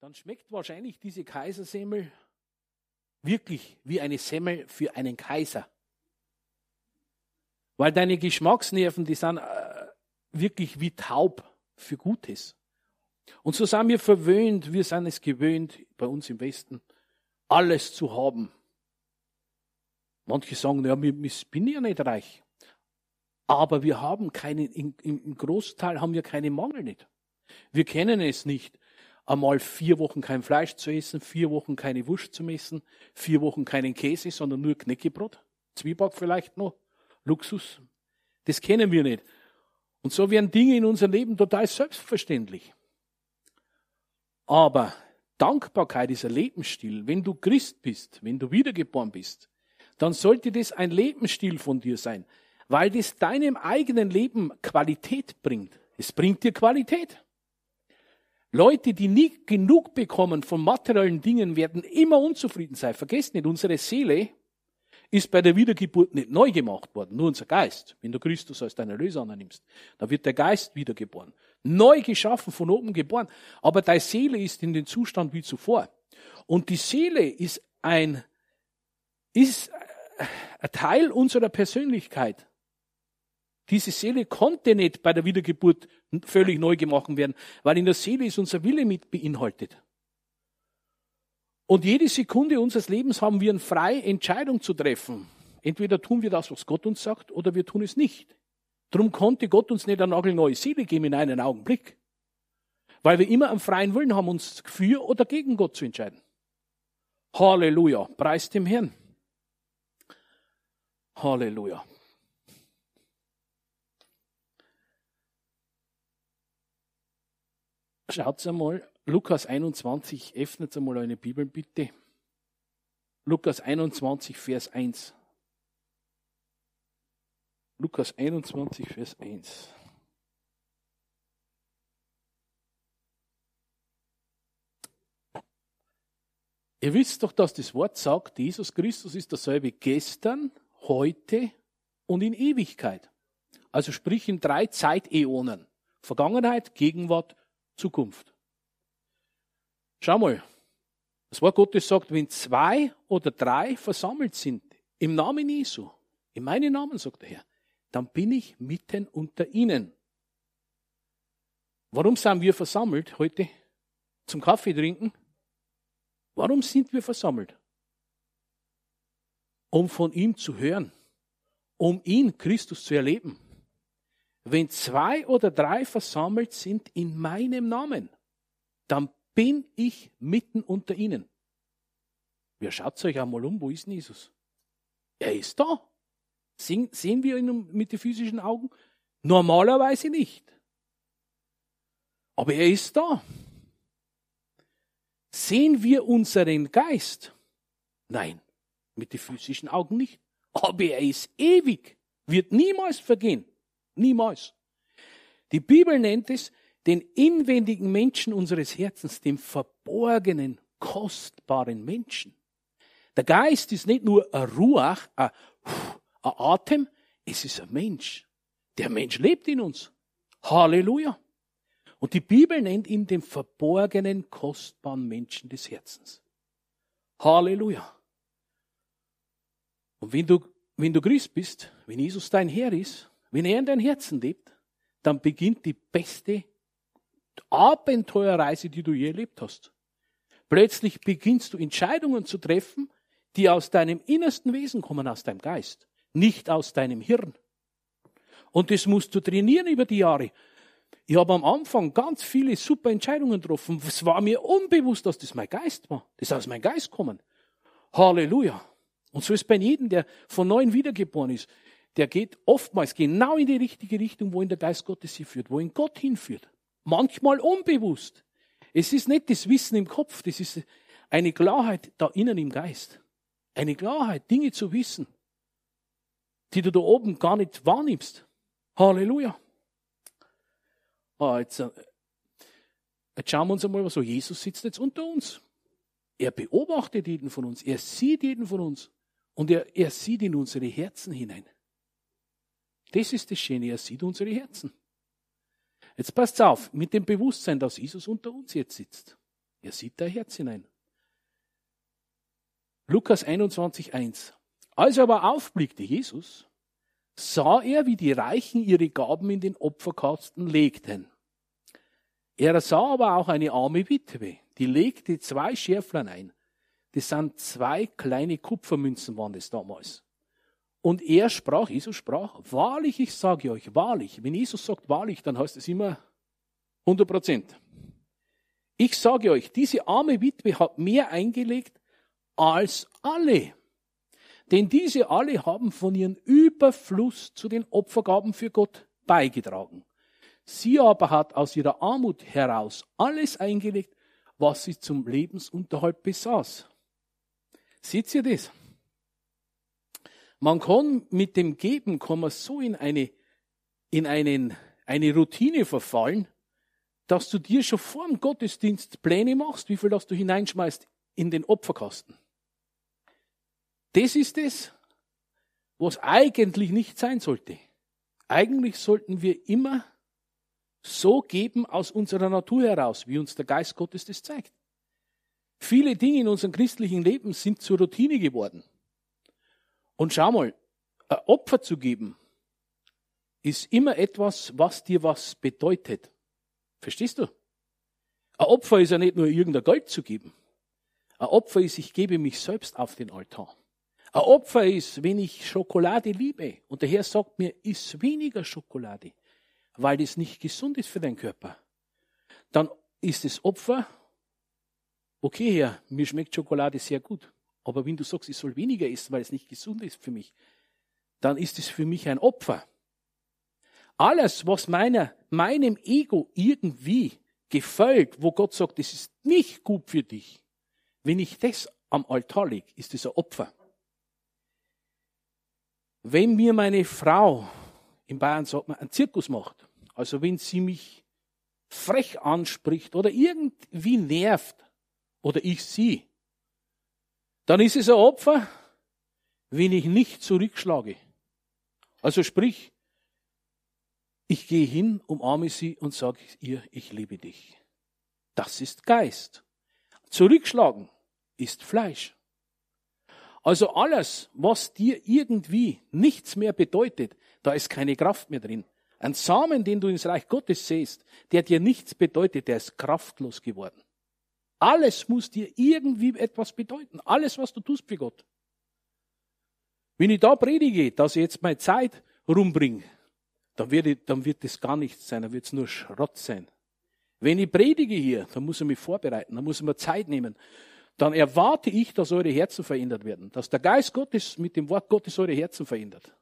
dann schmeckt wahrscheinlich diese Kaisersemmel wirklich wie eine Semmel für einen Kaiser. Weil deine Geschmacksnerven, die sind äh, wirklich wie taub für Gutes. Und so sind wir verwöhnt, wir sind es gewöhnt, bei uns im Westen, alles zu haben. Manche sagen, ja, wir bin ja nicht reich. Aber wir haben keinen, im, im Großteil haben wir keinen Mangel nicht. Wir kennen es nicht, einmal vier Wochen kein Fleisch zu essen, vier Wochen keine Wurst zu essen, vier Wochen keinen Käse, sondern nur Knäckebrot, Zwieback vielleicht noch, Luxus. Das kennen wir nicht. Und so werden Dinge in unserem Leben total selbstverständlich. Aber Dankbarkeit ist ein Lebensstil. Wenn du Christ bist, wenn du wiedergeboren bist, dann sollte das ein Lebensstil von dir sein, weil das deinem eigenen Leben Qualität bringt. Es bringt dir Qualität. Leute, die nie genug bekommen von materiellen Dingen, werden immer unzufrieden sein. Vergesst nicht, unsere Seele ist bei der Wiedergeburt nicht neu gemacht worden, nur unser Geist. Wenn du Christus als deinen Erlöser annimmst, dann wird der Geist wiedergeboren. Neu geschaffen, von oben geboren. Aber deine Seele ist in den Zustand wie zuvor. Und die Seele ist ein, ist ein Teil unserer Persönlichkeit. Diese Seele konnte nicht bei der Wiedergeburt völlig neu gemacht werden, weil in der Seele ist unser Wille mit beinhaltet. Und jede Sekunde unseres Lebens haben wir eine freie Entscheidung zu treffen. Entweder tun wir das, was Gott uns sagt, oder wir tun es nicht. Darum konnte Gott uns nicht eine nagelneue Seele geben in einen Augenblick. Weil wir immer einen freien Willen haben, uns für oder gegen Gott zu entscheiden. Halleluja. Preis dem Herrn. Halleluja. Schaut einmal, Lukas 21, öffnet einmal eine Bibel bitte. Lukas 21, Vers 1. Lukas 21, Vers 1. Ihr wisst doch, dass das Wort sagt, Jesus Christus ist dasselbe gestern, heute und in Ewigkeit. Also sprich in drei Zeitäonen. Vergangenheit, Gegenwart, Zukunft. Schau mal, das Wort Gottes sagt, wenn zwei oder drei versammelt sind, im Namen Jesu, in meinen Namen, sagt der Herr, dann bin ich mitten unter ihnen. Warum sind wir versammelt heute? Zum Kaffee trinken? Warum sind wir versammelt? Um von ihm zu hören, um ihn, Christus, zu erleben. Wenn zwei oder drei versammelt sind in meinem Namen, dann bin ich mitten unter ihnen. Wer schaut euch einmal um, wo ist Jesus? Er ist da. Sehen, sehen wir ihn mit den physischen Augen? Normalerweise nicht. Aber er ist da. Sehen wir unseren Geist? Nein, mit den physischen Augen nicht. Aber er ist ewig, wird niemals vergehen. Niemals. Die Bibel nennt es den inwendigen Menschen unseres Herzens, dem verborgenen, kostbaren Menschen. Der Geist ist nicht nur ein Ruach, ein, Atem, es ist ein Mensch. Der Mensch lebt in uns. Halleluja. Und die Bibel nennt ihn den verborgenen, kostbaren Menschen des Herzens. Halleluja. Und wenn du, wenn du Christ bist, wenn Jesus dein Herr ist, wenn er in dein Herzen lebt, dann beginnt die beste Abenteuerreise, die du je erlebt hast. Plötzlich beginnst du Entscheidungen zu treffen, die aus deinem innersten Wesen kommen, aus deinem Geist, nicht aus deinem Hirn. Und das musst du trainieren über die Jahre. Ich habe am Anfang ganz viele super Entscheidungen getroffen. Es war mir unbewusst, dass das mein Geist war. Das ist aus meinem Geist kommen. Halleluja. Und so ist bei jedem, der von neuem wiedergeboren ist der geht oftmals genau in die richtige Richtung, wohin der Geist Gottes sie führt, wohin Gott hinführt. Manchmal unbewusst. Es ist nicht das Wissen im Kopf, das ist eine Klarheit da innen im Geist. Eine Klarheit, Dinge zu wissen, die du da oben gar nicht wahrnimmst. Halleluja. Ah, jetzt, äh, jetzt schauen wir uns einmal so. Jesus sitzt jetzt unter uns. Er beobachtet jeden von uns. Er sieht jeden von uns. Und er, er sieht in unsere Herzen hinein. Das ist das Schöne, er sieht unsere Herzen. Jetzt passt auf, mit dem Bewusstsein, dass Jesus unter uns jetzt sitzt. Er sieht dein Herz hinein. Lukas 21, 1. Als er aber aufblickte, Jesus, sah er, wie die Reichen ihre Gaben in den Opferkasten legten. Er sah aber auch eine arme Witwe, die legte zwei Schärflein ein. Das sind zwei kleine Kupfermünzen waren das damals. Und er sprach, Jesus sprach, wahrlich, ich sage euch, wahrlich. Wenn Jesus sagt wahrlich, dann heißt es immer 100 Prozent. Ich sage euch, diese arme Witwe hat mehr eingelegt als alle. Denn diese alle haben von ihrem Überfluss zu den Opfergaben für Gott beigetragen. Sie aber hat aus ihrer Armut heraus alles eingelegt, was sie zum Lebensunterhalt besaß. Seht ihr das? Man kann mit dem Geben, kann man so in eine, in einen, eine Routine verfallen, dass du dir schon vor dem Gottesdienst Pläne machst, wie viel das du hineinschmeißt in den Opferkasten. Das ist es, was eigentlich nicht sein sollte. Eigentlich sollten wir immer so geben aus unserer Natur heraus, wie uns der Geist Gottes das zeigt. Viele Dinge in unserem christlichen Leben sind zur Routine geworden. Und schau mal, ein Opfer zu geben, ist immer etwas, was dir was bedeutet. Verstehst du? Ein Opfer ist ja nicht nur irgendein Geld zu geben. Ein Opfer ist, ich gebe mich selbst auf den Altar. Ein Opfer ist, wenn ich Schokolade liebe und der Herr sagt mir, iss weniger Schokolade, weil das nicht gesund ist für deinen Körper, dann ist das Opfer, okay Herr, mir schmeckt Schokolade sehr gut, aber wenn du sagst, ich soll weniger essen, weil es nicht gesund ist für mich, dann ist es für mich ein Opfer. Alles, was meiner, meinem Ego irgendwie gefällt, wo Gott sagt, das ist nicht gut für dich, wenn ich das am Altar lege, ist es ein Opfer. Wenn mir meine Frau, in Bayern sagt man, einen Zirkus macht, also wenn sie mich frech anspricht oder irgendwie nervt oder ich sie, dann ist es ein Opfer, wenn ich nicht zurückschlage. Also sprich, ich gehe hin, umarme sie und sage ihr, ich liebe dich. Das ist Geist. Zurückschlagen ist Fleisch. Also alles, was dir irgendwie nichts mehr bedeutet, da ist keine Kraft mehr drin. Ein Samen, den du ins Reich Gottes sähst, der dir nichts bedeutet, der ist kraftlos geworden. Alles muss dir irgendwie etwas bedeuten. Alles, was du tust für Gott. Wenn ich da predige, dass ich jetzt meine Zeit rumbringe, dann wird, ich, dann wird das gar nichts sein, dann wird es nur Schrott sein. Wenn ich predige hier, dann muss ich mich vorbereiten, dann muss ich mir Zeit nehmen dann erwarte ich, dass eure Herzen verändert werden. Dass der Geist Gottes mit dem Wort Gottes eure Herzen verändert.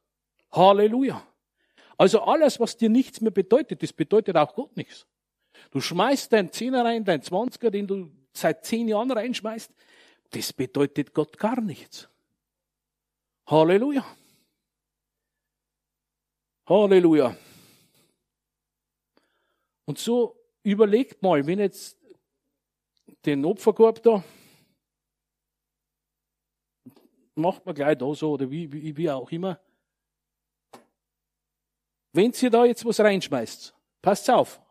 Halleluja. Also alles, was dir nichts mehr bedeutet, das bedeutet auch Gott nichts. Du schmeißt deinen Zehner rein, dein Zwanziger, den du seit zehn Jahren reinschmeißt, das bedeutet Gott gar nichts. Halleluja. Halleluja. Und so überlegt mal, wenn jetzt den Opferkorb da macht man gleich da so oder wie, wie, wie auch immer. Wenn ihr da jetzt was reinschmeißt, passt auf.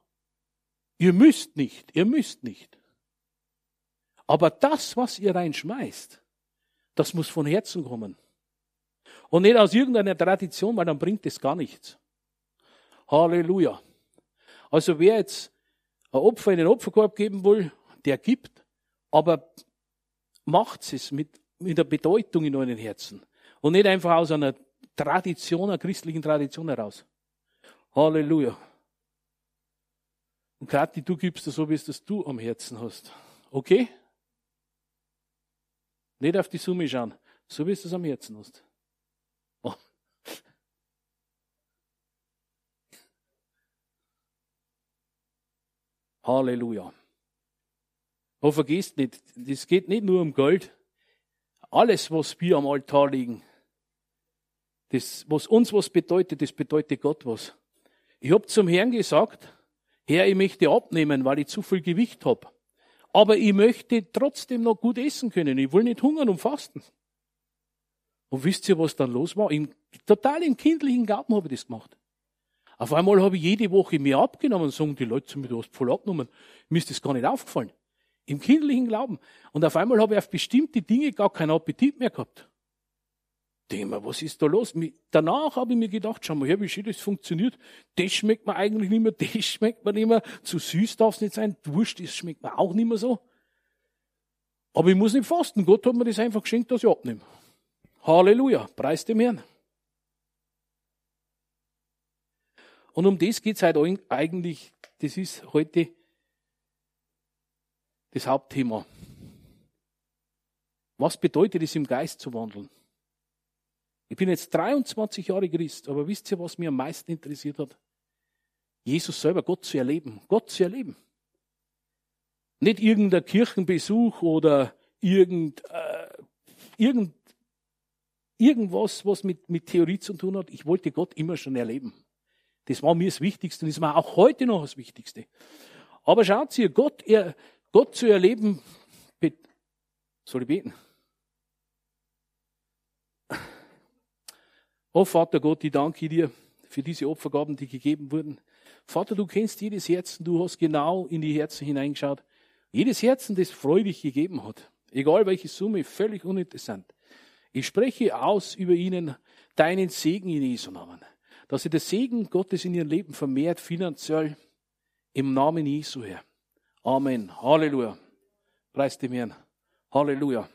Ihr müsst nicht, ihr müsst nicht. Aber das, was ihr reinschmeißt, das muss von Herzen kommen. Und nicht aus irgendeiner Tradition, weil dann bringt es gar nichts. Halleluja. Also wer jetzt ein Opfer in den Opferkorb geben will, der gibt, aber macht es mit mit der Bedeutung in euren Herzen. Und nicht einfach aus einer Tradition, einer christlichen Tradition heraus. Halleluja. Und Kathi, du gibst das so, wie es das du am Herzen hast. Okay? Nicht auf die Summe schauen, so wie es das am Herzen hast. Oh. Halleluja. Aber vergesst nicht, es geht nicht nur um Geld, alles, was wir am Altar liegen, das, was uns was bedeutet, das bedeutet Gott was. Ich habe zum Herrn gesagt, Herr, ich möchte abnehmen, weil ich zu viel Gewicht habe. Aber ich möchte trotzdem noch gut essen können. Ich will nicht hungern und fasten. Und wisst ihr, was dann los war? Im, total im kindlichen Garten habe ich das gemacht. Auf einmal habe ich jede Woche mehr abgenommen und sagen die Leute zu mir, du hast voll abgenommen. Mir ist das gar nicht aufgefallen. Im kindlichen Glauben. Und auf einmal habe ich auf bestimmte Dinge gar keinen Appetit mehr gehabt. Mir, was ist da los? Danach habe ich mir gedacht, schau mal her, wie schön das funktioniert. Das schmeckt mir eigentlich nicht mehr, das schmeckt mir nicht mehr. Zu süß darf es nicht sein. Wurst, das schmeckt mir auch nicht mehr so. Aber ich muss nicht fasten. Gott hat mir das einfach geschenkt, dass ich abnehme. Halleluja. Preis dem Herrn. Und um das geht es halt eigentlich, das ist heute das Hauptthema. Was bedeutet es, im Geist zu wandeln? Ich bin jetzt 23 Jahre Christ, aber wisst ihr, was mir am meisten interessiert hat? Jesus selber, Gott zu erleben. Gott zu erleben. Nicht irgendein Kirchenbesuch oder irgend, äh, irgend, irgendwas, was mit, mit Theorie zu tun hat. Ich wollte Gott immer schon erleben. Das war mir das Wichtigste und das war auch heute noch das Wichtigste. Aber schaut ihr, Gott, er, Gott zu erleben, soll ich beten? Oh Vater Gott, ich danke dir für diese Opfergaben, die gegeben wurden. Vater, du kennst jedes Herzen, du hast genau in die Herzen hineingeschaut. Jedes Herzen, das freudig gegeben hat. Egal welche Summe, völlig uninteressant. Ich spreche aus über ihnen deinen Segen in Jesu Namen dass sie das Segen Gottes in ihrem Leben vermehrt finanziell im Namen Jesu her. Amen. Halleluja. Preis dem Herrn. Halleluja.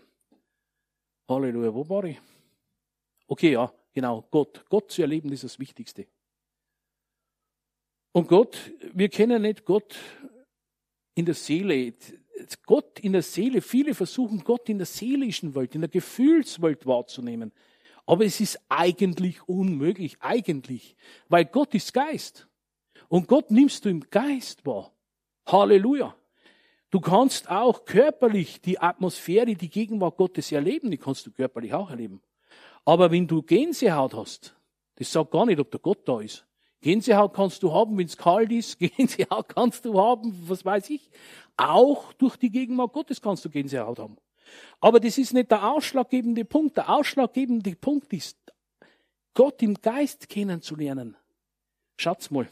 Halleluja. Wo war ich? Okay, ja, genau. Gott. Gott zu erleben ist das Wichtigste. Und Gott, wir kennen nicht Gott in der Seele. Gott in der Seele, viele versuchen Gott in der seelischen Welt, in der Gefühlswelt wahrzunehmen. Aber es ist eigentlich unmöglich, eigentlich, weil Gott ist Geist. Und Gott nimmst du im Geist wahr. Halleluja. Du kannst auch körperlich die Atmosphäre, die Gegenwart Gottes erleben, die kannst du körperlich auch erleben. Aber wenn du Gänsehaut hast, das sagt gar nicht, ob der Gott da ist. Gänsehaut kannst du haben, wenn es kalt ist. Gänsehaut kannst du haben, was weiß ich. Auch durch die Gegenwart Gottes kannst du Gänsehaut haben. Aber das ist nicht der ausschlaggebende Punkt. Der ausschlaggebende Punkt ist, Gott im Geist kennenzulernen. Schaut's mal.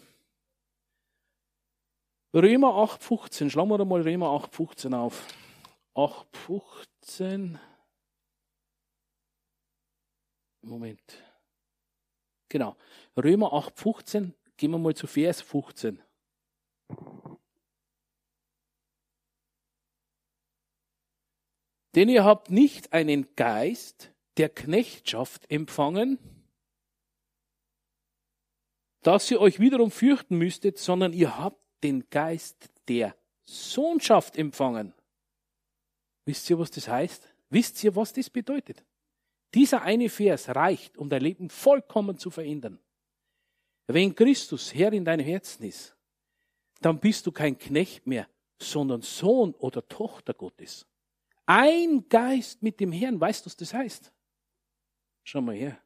Römer 8,15. Schlagen wir da mal Römer 8,15 auf. 8,15. Moment. Genau. Römer 8,15. Gehen wir mal zu Vers 15. Denn ihr habt nicht einen Geist der Knechtschaft empfangen, dass ihr euch wiederum fürchten müsstet, sondern ihr habt den Geist der Sohnschaft empfangen. Wisst ihr, was das heißt? Wisst ihr, was das bedeutet? Dieser eine Vers reicht, um dein Leben vollkommen zu verändern. Wenn Christus Herr in deinem Herzen ist, dann bist du kein Knecht mehr, sondern Sohn oder Tochter Gottes. Ein Geist mit dem Herrn. Weißt du, was das heißt? Schau mal her.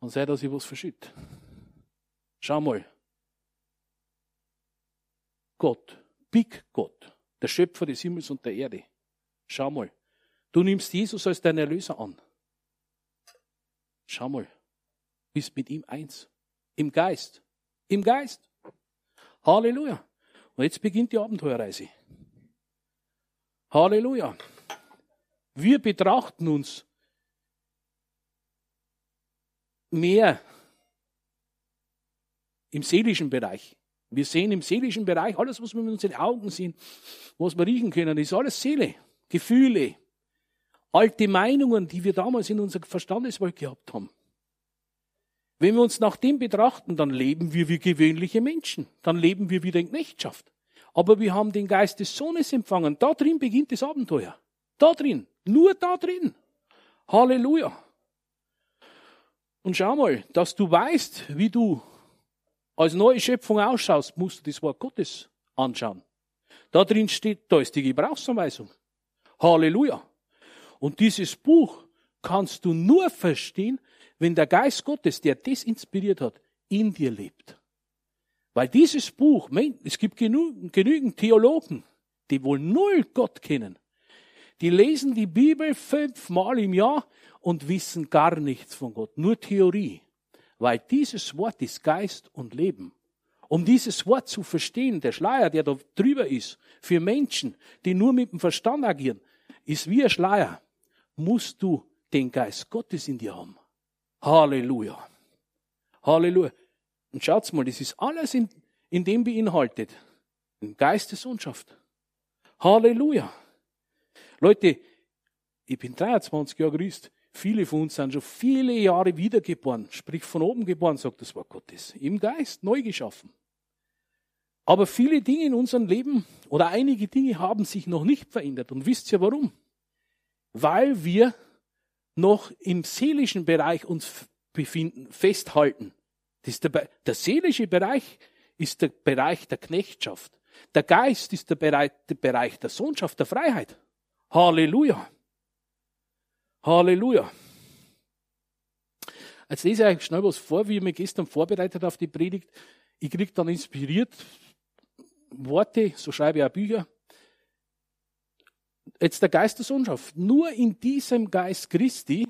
Und sei, dass ich was verschütt. Schau mal. Gott, Big Gott, der Schöpfer des Himmels und der Erde. Schau mal. Du nimmst Jesus als deinen Erlöser an. Schau mal. Bist mit ihm eins. Im Geist. Im Geist. Halleluja. Und jetzt beginnt die Abenteuerreise. Halleluja. Wir betrachten uns mehr im seelischen Bereich. Wir sehen im seelischen Bereich alles, was wir mit unseren Augen sehen, was wir riechen können, ist alles Seele, Gefühle, alte Meinungen, die wir damals in unserer Verstandeswelt gehabt haben. Wenn wir uns nach dem betrachten, dann leben wir wie gewöhnliche Menschen. Dann leben wir wieder in Knechtschaft aber wir haben den Geist des Sohnes empfangen. Da drin beginnt das Abenteuer. Da drin. Nur da drin. Halleluja. Und schau mal, dass du weißt, wie du als neue Schöpfung ausschaust, musst du das Wort Gottes anschauen. Da drin steht, da ist die Gebrauchsanweisung. Halleluja. Und dieses Buch kannst du nur verstehen, wenn der Geist Gottes, der das inspiriert hat, in dir lebt. Weil dieses Buch, es gibt genügend Theologen, die wohl null Gott kennen. Die lesen die Bibel fünfmal im Jahr und wissen gar nichts von Gott, nur Theorie. Weil dieses Wort ist Geist und Leben. Um dieses Wort zu verstehen, der Schleier, der da drüber ist, für Menschen, die nur mit dem Verstand agieren, ist wie ein Schleier, musst du den Geist Gottes in dir haben. Halleluja. Halleluja. Und schaut mal, das ist alles in, in dem beinhaltet. Ein Geist der Sohnschaft. Halleluja. Leute, ich bin 23 Jahre Christ. Viele von uns sind schon viele Jahre wiedergeboren, sprich von oben geboren, sagt das Wort Gottes. Im Geist neu geschaffen. Aber viele Dinge in unserem Leben oder einige Dinge haben sich noch nicht verändert. Und wisst ihr warum? Weil wir noch im seelischen Bereich uns befinden, festhalten. Das der, der seelische Bereich ist der Bereich der Knechtschaft. Der Geist ist der Bereich, der Bereich der Sohnschaft, der Freiheit. Halleluja. Halleluja. Jetzt lese ich euch schnell was vor, wie ich mich gestern vorbereitet auf die Predigt. Ich kriege dann inspiriert Worte, so schreibe ich auch Bücher. Jetzt der Geist der Sohnschaft. Nur in diesem Geist Christi,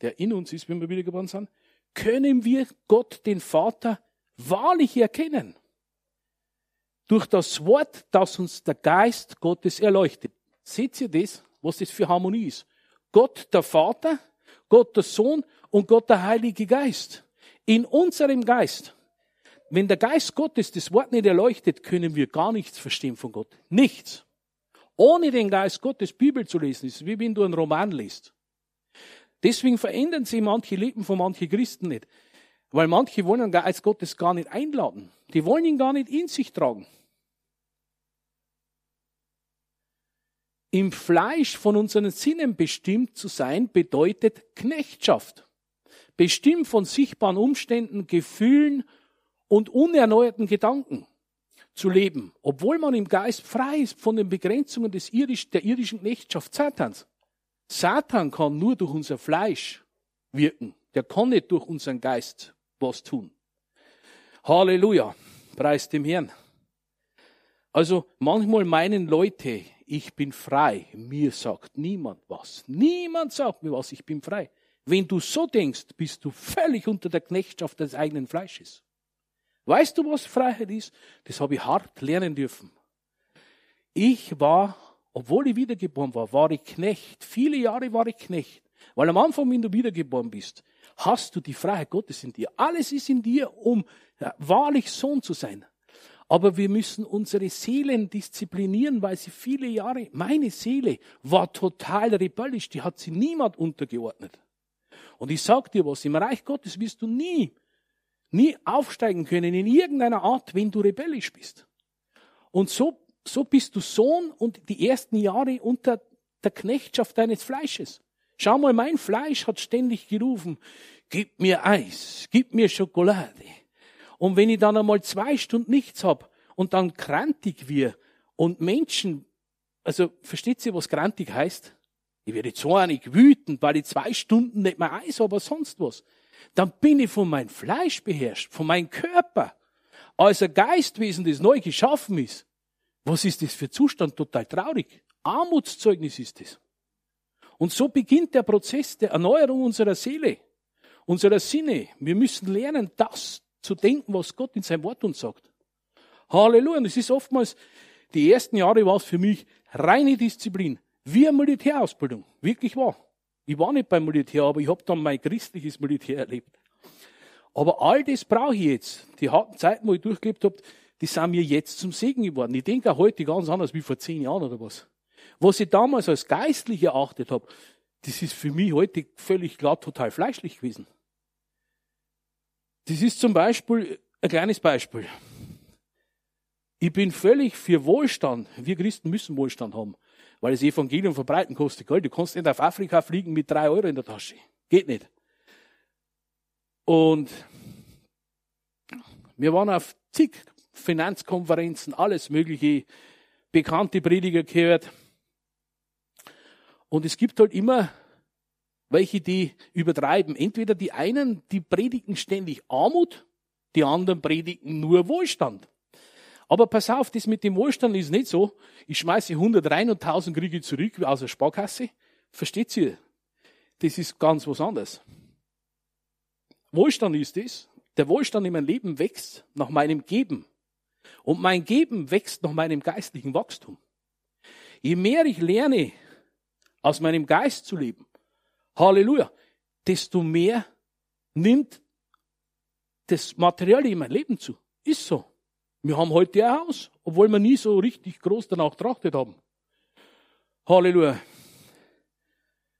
der in uns ist, wenn wir wiedergeboren sind, können wir Gott, den Vater, wahrlich erkennen. Durch das Wort, das uns der Geist Gottes erleuchtet. Seht ihr das, was das für Harmonie ist? Gott der Vater, Gott der Sohn und Gott der Heilige Geist. In unserem Geist. Wenn der Geist Gottes das Wort nicht erleuchtet, können wir gar nichts verstehen von Gott. Nichts. Ohne den Geist Gottes Bibel zu lesen, ist wie wenn du einen Roman liest. Deswegen verändern sich manche Leben von manchen Christen nicht. Weil manche wollen den Geist Gottes gar nicht einladen. Die wollen ihn gar nicht in sich tragen. Im Fleisch von unseren Sinnen bestimmt zu sein, bedeutet Knechtschaft. Bestimmt von sichtbaren Umständen, Gefühlen und unerneuerten Gedanken zu leben, obwohl man im Geist frei ist von den Begrenzungen des irisch, der irdischen Knechtschaft Satans. Satan kann nur durch unser Fleisch wirken. Der kann nicht durch unseren Geist was tun. Halleluja. Preis dem Herrn. Also manchmal meinen Leute, ich bin frei. Mir sagt niemand was. Niemand sagt mir was, ich bin frei. Wenn du so denkst, bist du völlig unter der Knechtschaft des eigenen Fleisches. Weißt du, was Freiheit ist? Das habe ich hart lernen dürfen. Ich war, obwohl ich wiedergeboren war, war ich Knecht. Viele Jahre war ich Knecht. Weil am Anfang, wenn du wiedergeboren bist, hast du die Freiheit Gottes in dir. Alles ist in dir, um wahrlich Sohn zu sein. Aber wir müssen unsere Seelen disziplinieren, weil sie viele Jahre, meine Seele war total rebellisch, die hat sie niemand untergeordnet. Und ich sag dir was, im Reich Gottes wirst du nie, nie aufsteigen können in irgendeiner Art, wenn du rebellisch bist. Und so, so bist du Sohn und die ersten Jahre unter der Knechtschaft deines Fleisches. Schau mal, mein Fleisch hat ständig gerufen, gib mir Eis, gib mir Schokolade. Und wenn ich dann einmal zwei Stunden nichts hab und dann krantig wir und Menschen, also versteht ihr, was krantig heißt? Ich werde zornig, wütend, weil ich zwei Stunden nicht mehr Eis habe, sonst was. Dann bin ich von meinem Fleisch beherrscht, von meinem Körper. Als ein Geistwesen, das neu geschaffen ist. Was ist das für Zustand? Total traurig. Armutszeugnis ist es. Und so beginnt der Prozess der Erneuerung unserer Seele, unserer Sinne. Wir müssen lernen, das zu denken, was Gott in seinem Wort uns sagt. Halleluja. Und es ist oftmals, die ersten Jahre war es für mich reine Disziplin. Wie eine Militärausbildung. Wirklich wahr. Ich war nicht beim Militär, aber ich habe dann mein christliches Militär erlebt. Aber all das brauche ich jetzt. Die harten Zeiten, wo ich durchgelebt habe, die sind mir jetzt zum Segen geworden. Ich denke auch heute ganz anders wie vor zehn Jahren oder was. Was ich damals als geistlich erachtet habe, das ist für mich heute völlig klar total fleischlich gewesen. Das ist zum Beispiel ein kleines Beispiel. Ich bin völlig für Wohlstand. Wir Christen müssen Wohlstand haben, weil das Evangelium verbreiten kostet Geld. Du kannst nicht auf Afrika fliegen mit drei Euro in der Tasche. Geht nicht. Und wir waren auf zig Finanzkonferenzen, alles mögliche, bekannte Prediger gehört. Und es gibt halt immer welche, die übertreiben. Entweder die einen, die predigen ständig Armut, die anderen predigen nur Wohlstand. Aber pass auf, das mit dem Wohlstand ist nicht so. Ich schmeiße 100 rein und 1000 kriege ich zurück aus der Sparkasse. Versteht ihr? Das ist ganz was anderes. Wohlstand ist das. der Wohlstand in meinem Leben wächst nach meinem Geben. Und mein Geben wächst nach meinem geistlichen Wachstum. Je mehr ich lerne, aus meinem Geist zu leben, Halleluja, desto mehr nimmt das Material in mein Leben zu. Ist so. Wir haben heute ein Haus, obwohl wir nie so richtig groß danach trachtet haben. Halleluja.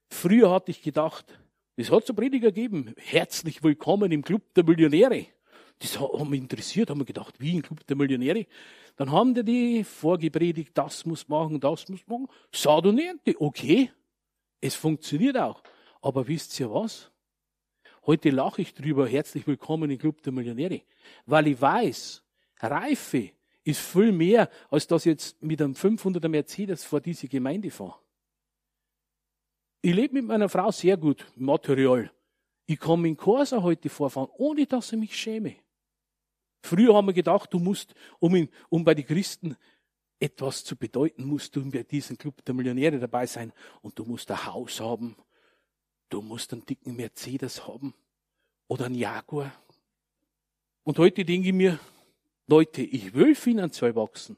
Früher hatte ich gedacht, es hat so Prediger gegeben, herzlich willkommen im Club der Millionäre. Das hat mich interessiert, haben wir gedacht, wie im Club der Millionäre. Dann haben die die vorgepredigt, das muss machen, das muss machen. Saat und Ernte, okay. Es funktioniert auch. Aber wisst ihr was? Heute lache ich drüber, herzlich willkommen im Club der Millionäre. Weil ich weiß, Reife ist viel mehr, als dass ich jetzt mit einem 500er Mercedes vor diese Gemeinde fahre. Ich lebe mit meiner Frau sehr gut, Material. Ich kann in Corsa heute vorfahren, ohne dass ich mich schäme. Früher haben wir gedacht, du musst, um, in, um bei den Christen etwas zu bedeuten, musst du bei diesem Club der Millionäre dabei sein und du musst ein Haus haben, du musst einen dicken Mercedes haben oder einen Jaguar. Und heute denke ich mir, Leute, ich will finanziell wachsen,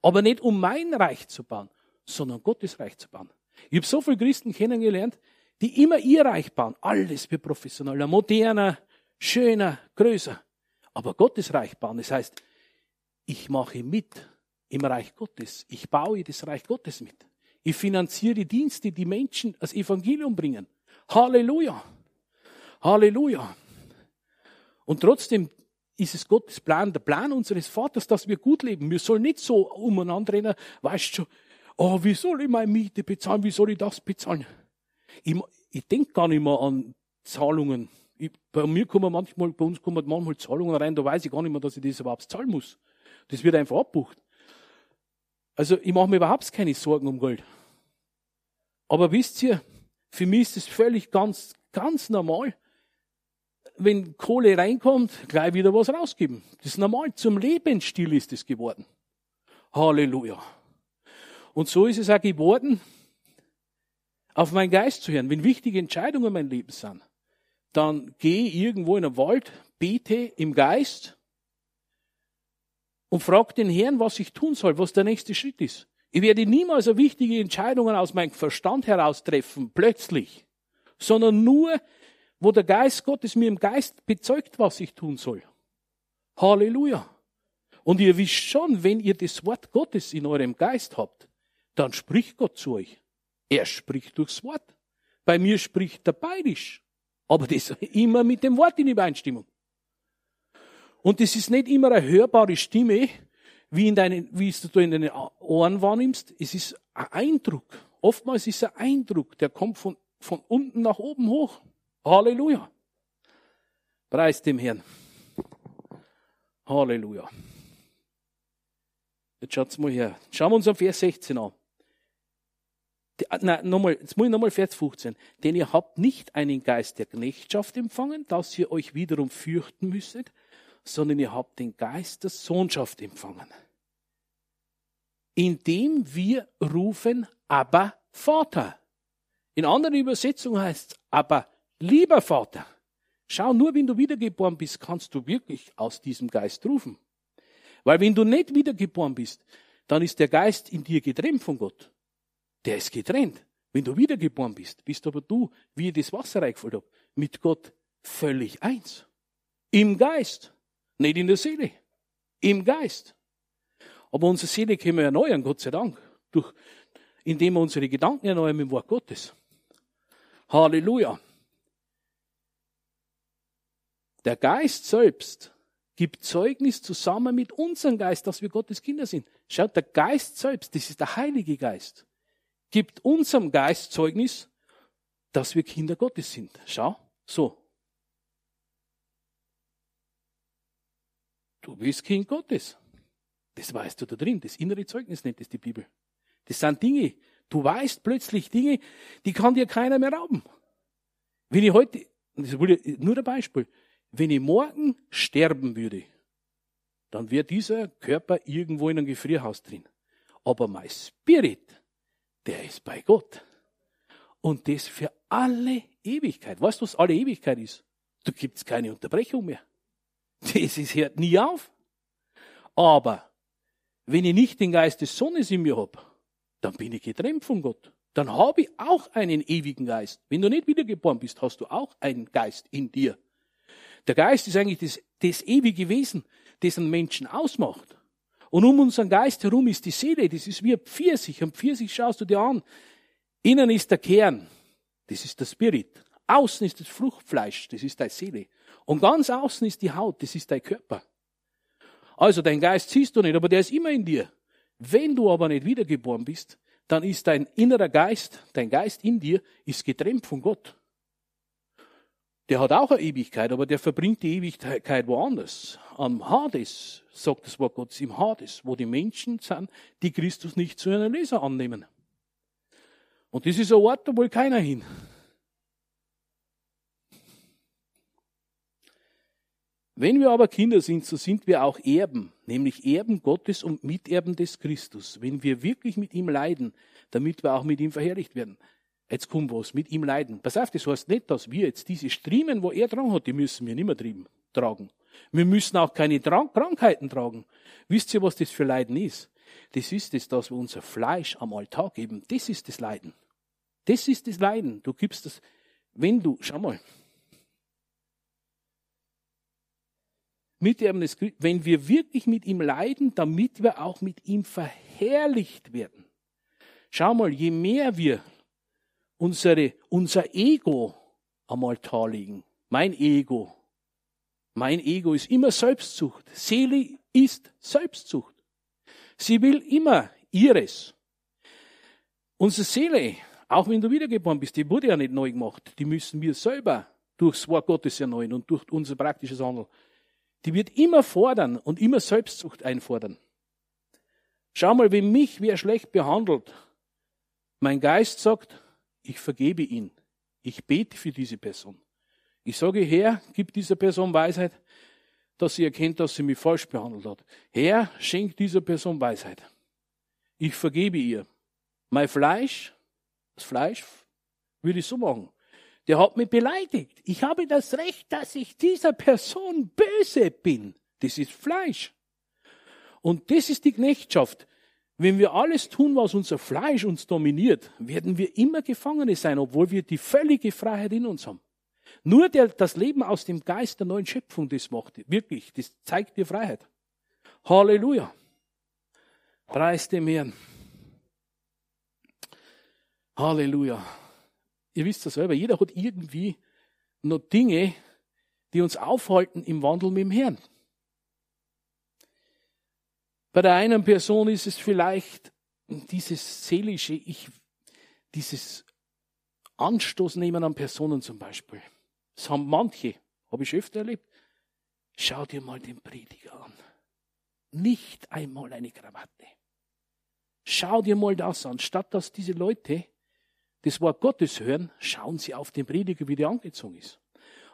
aber nicht um mein Reich zu bauen, sondern Gottes Reich zu bauen. Ich habe so viele Christen kennengelernt, die immer ihr Reich bauen. Alles wird professioneller, moderner, schöner, größer. Aber Gottes Reich bauen, das heißt, ich mache mit im Reich Gottes. Ich baue das Reich Gottes mit. Ich finanziere Dienste, die Menschen das Evangelium bringen. Halleluja. Halleluja. Und trotzdem ist es Gottes Plan, der Plan unseres Vaters, dass wir gut leben. Wir sollen nicht so umeinander rennen, weißt du, oh, wie soll ich meine Miete bezahlen, wie soll ich das bezahlen? Ich, ich denke gar nicht mehr an Zahlungen. Ich, bei mir kommen manchmal, bei uns kommen manchmal Zahlungen rein, da weiß ich gar nicht mehr, dass ich das überhaupt zahlen muss. Das wird einfach abbucht. Also ich mache mir überhaupt keine Sorgen um Geld. Aber wisst ihr, für mich ist es völlig ganz, ganz normal, wenn Kohle reinkommt, gleich wieder was rausgeben. Das ist normal. Zum Lebensstil ist es geworden. Halleluja. Und so ist es auch geworden, auf meinen Geist zu hören. Wenn wichtige Entscheidungen in meinem Leben sind, dann gehe irgendwo in den Wald, bete im Geist und frage den Herrn, was ich tun soll, was der nächste Schritt ist. Ich werde niemals so wichtige Entscheidungen aus meinem Verstand heraus treffen, plötzlich, sondern nur, wo der Geist Gottes mir im Geist bezeugt, was ich tun soll. Halleluja. Und ihr wisst schon, wenn ihr das Wort Gottes in eurem Geist habt, dann spricht Gott zu euch. Er spricht durchs Wort. Bei mir spricht er bayerisch. Aber das immer mit dem Wort in Übereinstimmung. Und das ist nicht immer eine hörbare Stimme, wie, in deinen, wie es du in deinen Ohren wahrnimmst. Es ist ein Eindruck. Oftmals ist es ein Eindruck, der kommt von, von unten nach oben hoch. Halleluja. Preis dem Herrn. Halleluja. Jetzt schaut's mal her. Schauen wir uns am Vers 16 an. Ah, nein, nochmal, jetzt muss ich nochmal Vers 15. Denn ihr habt nicht einen Geist der Knechtschaft empfangen, dass ihr euch wiederum fürchten müsstet, sondern ihr habt den Geist der Sohnschaft empfangen. Indem wir rufen, aber Vater. In anderen Übersetzungen heißt es, aber lieber Vater. Schau, nur wenn du wiedergeboren bist, kannst du wirklich aus diesem Geist rufen. Weil wenn du nicht wiedergeboren bist, dann ist der Geist in dir getrennt von Gott. Der ist getrennt. Wenn du wiedergeboren bist, bist aber du, wie ich das Wasser reingefüllt habe, mit Gott völlig eins. Im Geist. Nicht in der Seele. Im Geist. Aber unsere Seele können wir erneuern, Gott sei Dank. Durch, indem wir unsere Gedanken erneuern mit dem Wort Gottes. Halleluja. Der Geist selbst gibt Zeugnis zusammen mit unserem Geist, dass wir Gottes Kinder sind. Schaut, der Geist selbst, das ist der Heilige Geist gibt unserem Geist Zeugnis, dass wir Kinder Gottes sind. Schau, so. Du bist Kind Gottes. Das weißt du da drin. Das innere Zeugnis nennt es die Bibel. Das sind Dinge. Du weißt plötzlich Dinge, die kann dir keiner mehr rauben. Wenn ich heute, das ist nur ein Beispiel, wenn ich morgen sterben würde, dann wäre dieser Körper irgendwo in einem Gefrierhaus drin. Aber mein Spirit, der ist bei Gott. Und das für alle Ewigkeit. Weißt du, was alle Ewigkeit ist? Da gibt's keine Unterbrechung mehr. Das ist, hört nie auf. Aber wenn ich nicht den Geist des Sohnes in mir habe, dann bin ich getrennt von Gott. Dann habe ich auch einen ewigen Geist. Wenn du nicht wiedergeboren bist, hast du auch einen Geist in dir. Der Geist ist eigentlich das, das ewige Wesen, das einen Menschen ausmacht. Und um unseren Geist herum ist die Seele, das ist wie ein Pfirsich. Ein Pfirsich schaust du dir an. Innen ist der Kern, das ist der Spirit. Außen ist das Fruchtfleisch, das ist deine Seele. Und ganz außen ist die Haut, das ist dein Körper. Also dein Geist siehst du nicht, aber der ist immer in dir. Wenn du aber nicht wiedergeboren bist, dann ist dein innerer Geist, dein Geist in dir, ist getrennt von Gott. Der hat auch eine Ewigkeit, aber der verbringt die Ewigkeit woanders. Am Hades, sagt das Wort Gottes, im Hades, wo die Menschen sind, die Christus nicht zu einer Leser annehmen. Und das ist ein Ort, da will keiner hin. Wenn wir aber Kinder sind, so sind wir auch Erben, nämlich Erben Gottes und Miterben des Christus, wenn wir wirklich mit ihm leiden, damit wir auch mit ihm verherrlicht werden. Jetzt kommt was, mit ihm leiden. Pass auf, das heißt nicht, dass wir jetzt diese Striemen, wo er dran hat, die müssen wir nicht mehr trieben, tragen. Wir müssen auch keine Krankheiten tragen. Wisst ihr, was das für Leiden ist? Das ist es, dass wir unser Fleisch am Altar geben. Das ist das Leiden. Das ist das Leiden. Du gibst das, wenn du, schau mal, Miterben des wenn wir wirklich mit ihm leiden, damit wir auch mit ihm verherrlicht werden. Schau mal, je mehr wir unsere, unser Ego am Altar legen, mein Ego, mein Ego ist immer Selbstsucht. Seele ist Selbstsucht. Sie will immer ihres. Unsere Seele, auch wenn du wiedergeboren bist, die wurde ja nicht neu gemacht. Die müssen wir selber durchs Wort Gottes erneuern und durch unser praktisches Handeln die wird immer fordern und immer Selbstsucht einfordern. Schau mal, wenn mich wer schlecht behandelt, mein Geist sagt, ich vergebe ihn. Ich bete für diese Person. Ich sage, Herr, gib dieser Person Weisheit, dass sie erkennt, dass sie mich falsch behandelt hat. Herr, schenk dieser Person Weisheit. Ich vergebe ihr. Mein Fleisch, das Fleisch, würde ich so machen der hat mich beleidigt. Ich habe das Recht, dass ich dieser Person böse bin. Das ist Fleisch. Und das ist die Knechtschaft. Wenn wir alles tun, was unser Fleisch uns dominiert, werden wir immer Gefangene sein, obwohl wir die völlige Freiheit in uns haben. Nur der, das Leben aus dem Geist der neuen Schöpfung, das macht wirklich, das zeigt dir Freiheit. Halleluja. Preis dem Herrn. Halleluja ihr wisst das selber, jeder hat irgendwie noch Dinge, die uns aufhalten im Wandel mit dem Herrn. Bei der einen Person ist es vielleicht dieses seelische, ich, dieses Anstoß nehmen an Personen zum Beispiel. Das haben manche, habe ich öfter erlebt. Schau dir mal den Prediger an. Nicht einmal eine Krawatte. Schau dir mal das an, statt dass diese Leute das Wort Gottes hören, schauen sie auf den Prediger, wie der angezogen ist.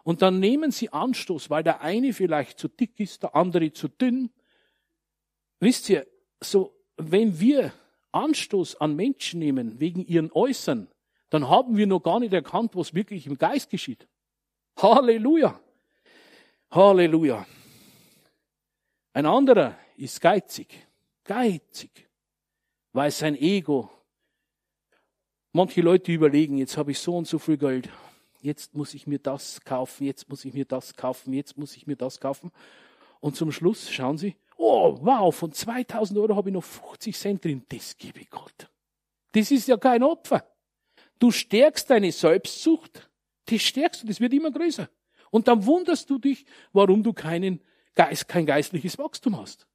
Und dann nehmen sie Anstoß, weil der eine vielleicht zu dick ist, der andere zu dünn. Wisst ihr, so, wenn wir Anstoß an Menschen nehmen wegen ihren Äußern, dann haben wir noch gar nicht erkannt, was wirklich im Geist geschieht. Halleluja! Halleluja! Ein anderer ist geizig. Geizig. Weil sein Ego Manche Leute überlegen, jetzt habe ich so und so viel Geld, jetzt muss ich mir das kaufen, jetzt muss ich mir das kaufen, jetzt muss ich mir das kaufen. Und zum Schluss schauen sie, oh wow, von 2000 Euro habe ich noch 50 Cent drin, das gebe ich Gott. Das ist ja kein Opfer. Du stärkst deine Selbstsucht, das stärkst du, das wird immer größer. Und dann wunderst du dich, warum du keinen Geist, kein geistliches Wachstum hast.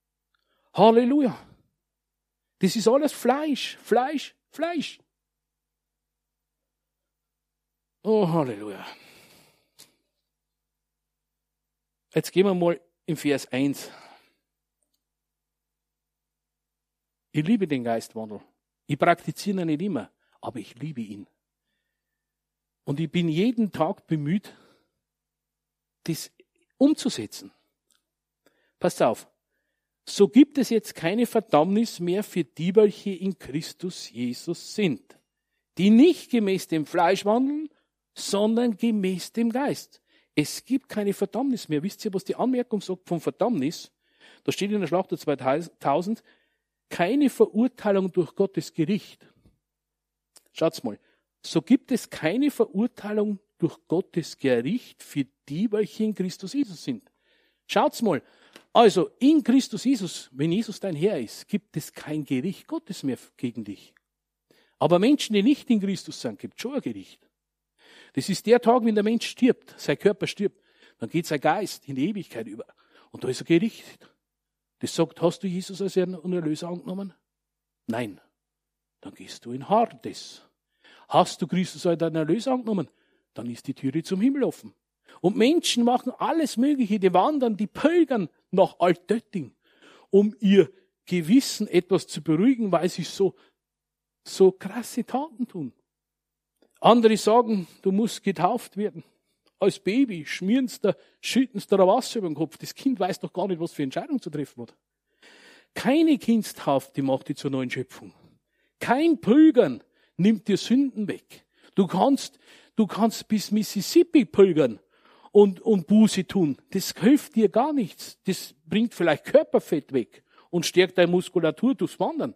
Halleluja. Das ist alles Fleisch, Fleisch, Fleisch. Oh, Halleluja. Jetzt gehen wir mal im Vers 1. Ich liebe den Geistwandel. Ich praktiziere ihn nicht immer, aber ich liebe ihn. Und ich bin jeden Tag bemüht, das umzusetzen. Passt auf. So gibt es jetzt keine Verdammnis mehr für die, welche in Christus Jesus sind, die nicht gemäß dem Fleisch wandeln, sondern gemäß dem Geist. Es gibt keine Verdammnis mehr. Wisst ihr, was die Anmerkung sagt vom Verdammnis? Da steht in der Schlachter 2000, keine Verurteilung durch Gottes Gericht. Schaut's mal. So gibt es keine Verurteilung durch Gottes Gericht für die, welche in Christus Jesus sind. Schaut's mal. Also, in Christus Jesus, wenn Jesus dein Herr ist, gibt es kein Gericht Gottes mehr gegen dich. Aber Menschen, die nicht in Christus sind, gibt schon ein Gericht. Das ist der Tag, wenn der Mensch stirbt, sein Körper stirbt. Dann geht sein Geist in die Ewigkeit über. Und da ist er gerichtet. Das sagt, hast du Jesus als Herrn und Erlöser angenommen? Nein. Dann gehst du in Hardes. Hast du Christus als deinen Erlöser angenommen? Dann ist die Türe zum Himmel offen. Und Menschen machen alles Mögliche, die wandern, die pilgern nach Altötting, um ihr Gewissen etwas zu beruhigen, weil sie so, so krasse Taten tun. Andere sagen, du musst getauft werden. Als Baby schmieren sie da, schütten sie da Wasser über den Kopf. Das Kind weiß doch gar nicht, was für Entscheidung zu treffen hat. Keine Kindstaufe, die macht dich zur neuen Schöpfung. Kein Pilgern nimmt dir Sünden weg. Du kannst, du kannst bis Mississippi pilgern und, und Buße tun. Das hilft dir gar nichts. Das bringt vielleicht Körperfett weg und stärkt deine Muskulatur durchs Wandern.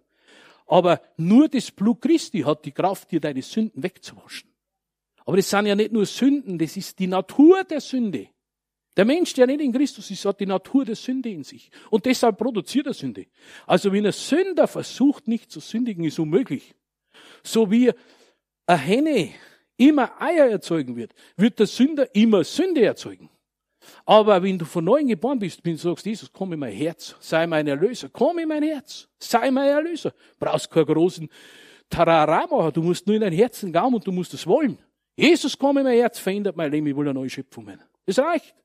Aber nur das Blut Christi hat die Kraft, dir deine Sünden wegzuwaschen. Aber das sind ja nicht nur Sünden, das ist die Natur der Sünde. Der Mensch, der nicht in Christus ist, hat die Natur der Sünde in sich. Und deshalb produziert er Sünde. Also wenn ein Sünder versucht, nicht zu sündigen, ist unmöglich. So wie eine Henne immer Eier erzeugen wird, wird der Sünder immer Sünde erzeugen. Aber wenn du von neuem geboren bist, wenn du sagst, Jesus, komm in mein Herz, sei mein Erlöser, komm in mein Herz, sei mein Erlöser. Brauchst keinen großen Tarara machen, du musst nur in dein Herzen gehen und du musst es wollen. Jesus, komm in mein Herz, verändert mein Leben, ich will eine neue Schöpfung werden. Das reicht.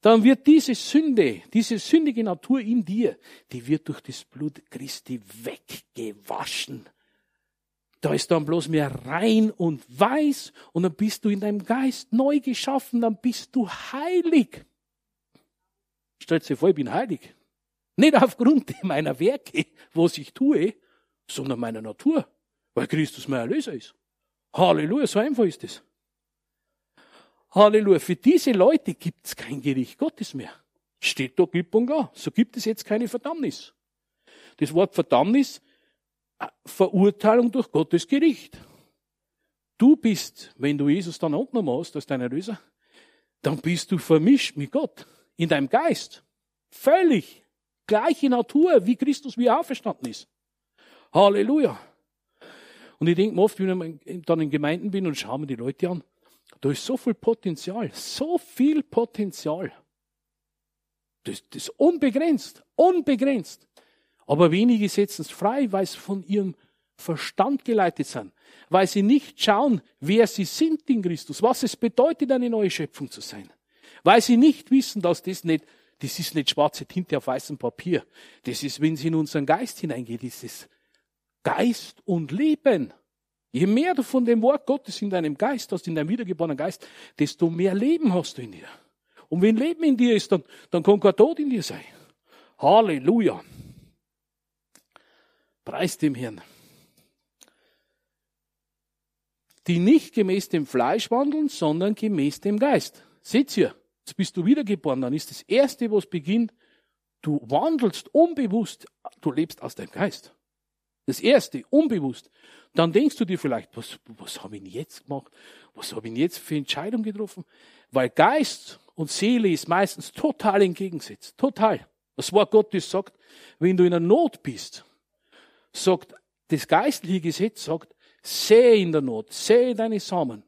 Dann wird diese Sünde, diese sündige Natur in dir, die wird durch das Blut Christi weggewaschen da ist dann bloß mehr rein und weiß und dann bist du in deinem Geist neu geschaffen, dann bist du heilig. Stellt dir vor, ich bin heilig. Nicht aufgrund meiner Werke, was ich tue, sondern meiner Natur, weil Christus mein Erlöser ist. Halleluja, so einfach ist es. Halleluja, für diese Leute gibt es kein Gericht Gottes mehr. Steht da klipp und klar. So gibt es jetzt keine Verdammnis. Das Wort Verdammnis Verurteilung durch Gottes Gericht. Du bist, wenn du Jesus dann angenommen hast als dein Erlöser, dann bist du vermischt mit Gott in deinem Geist. Völlig gleiche Natur, wie Christus wie auferstanden ist. Halleluja. Und ich denke mir oft, wenn ich dann in Gemeinden bin und schaue mir die Leute an, da ist so viel Potenzial, so viel Potenzial. Das, das ist unbegrenzt, unbegrenzt. Aber wenige setzen es frei, weil sie von ihrem Verstand geleitet sind, weil sie nicht schauen, wer sie sind in Christus, was es bedeutet, eine neue Schöpfung zu sein, weil sie nicht wissen, dass das nicht, das ist nicht schwarze Tinte auf weißem Papier, das ist, wenn sie in unseren Geist hineingeht, ist es Geist und Leben. Je mehr du von dem Wort Gottes in deinem Geist hast, in deinem wiedergeborenen Geist, desto mehr Leben hast du in dir. Und wenn Leben in dir ist, dann, dann kann kein Tod in dir sein. Halleluja. Preis dem Herrn. Die nicht gemäß dem Fleisch wandeln, sondern gemäß dem Geist. Seht ihr, jetzt bist du wiedergeboren, dann ist das Erste, was beginnt, du wandelst unbewusst, du lebst aus deinem Geist. Das Erste, unbewusst. Dann denkst du dir vielleicht, was, was habe ich denn jetzt gemacht? Was habe ich denn jetzt für Entscheidung getroffen? Weil Geist und Seele ist meistens total entgegengesetzt. Total. Das Wort Gottes sagt, wenn du in einer Not bist, sagt, das geistliche Gesetz sagt, sähe in der Not, sähe deine Samen.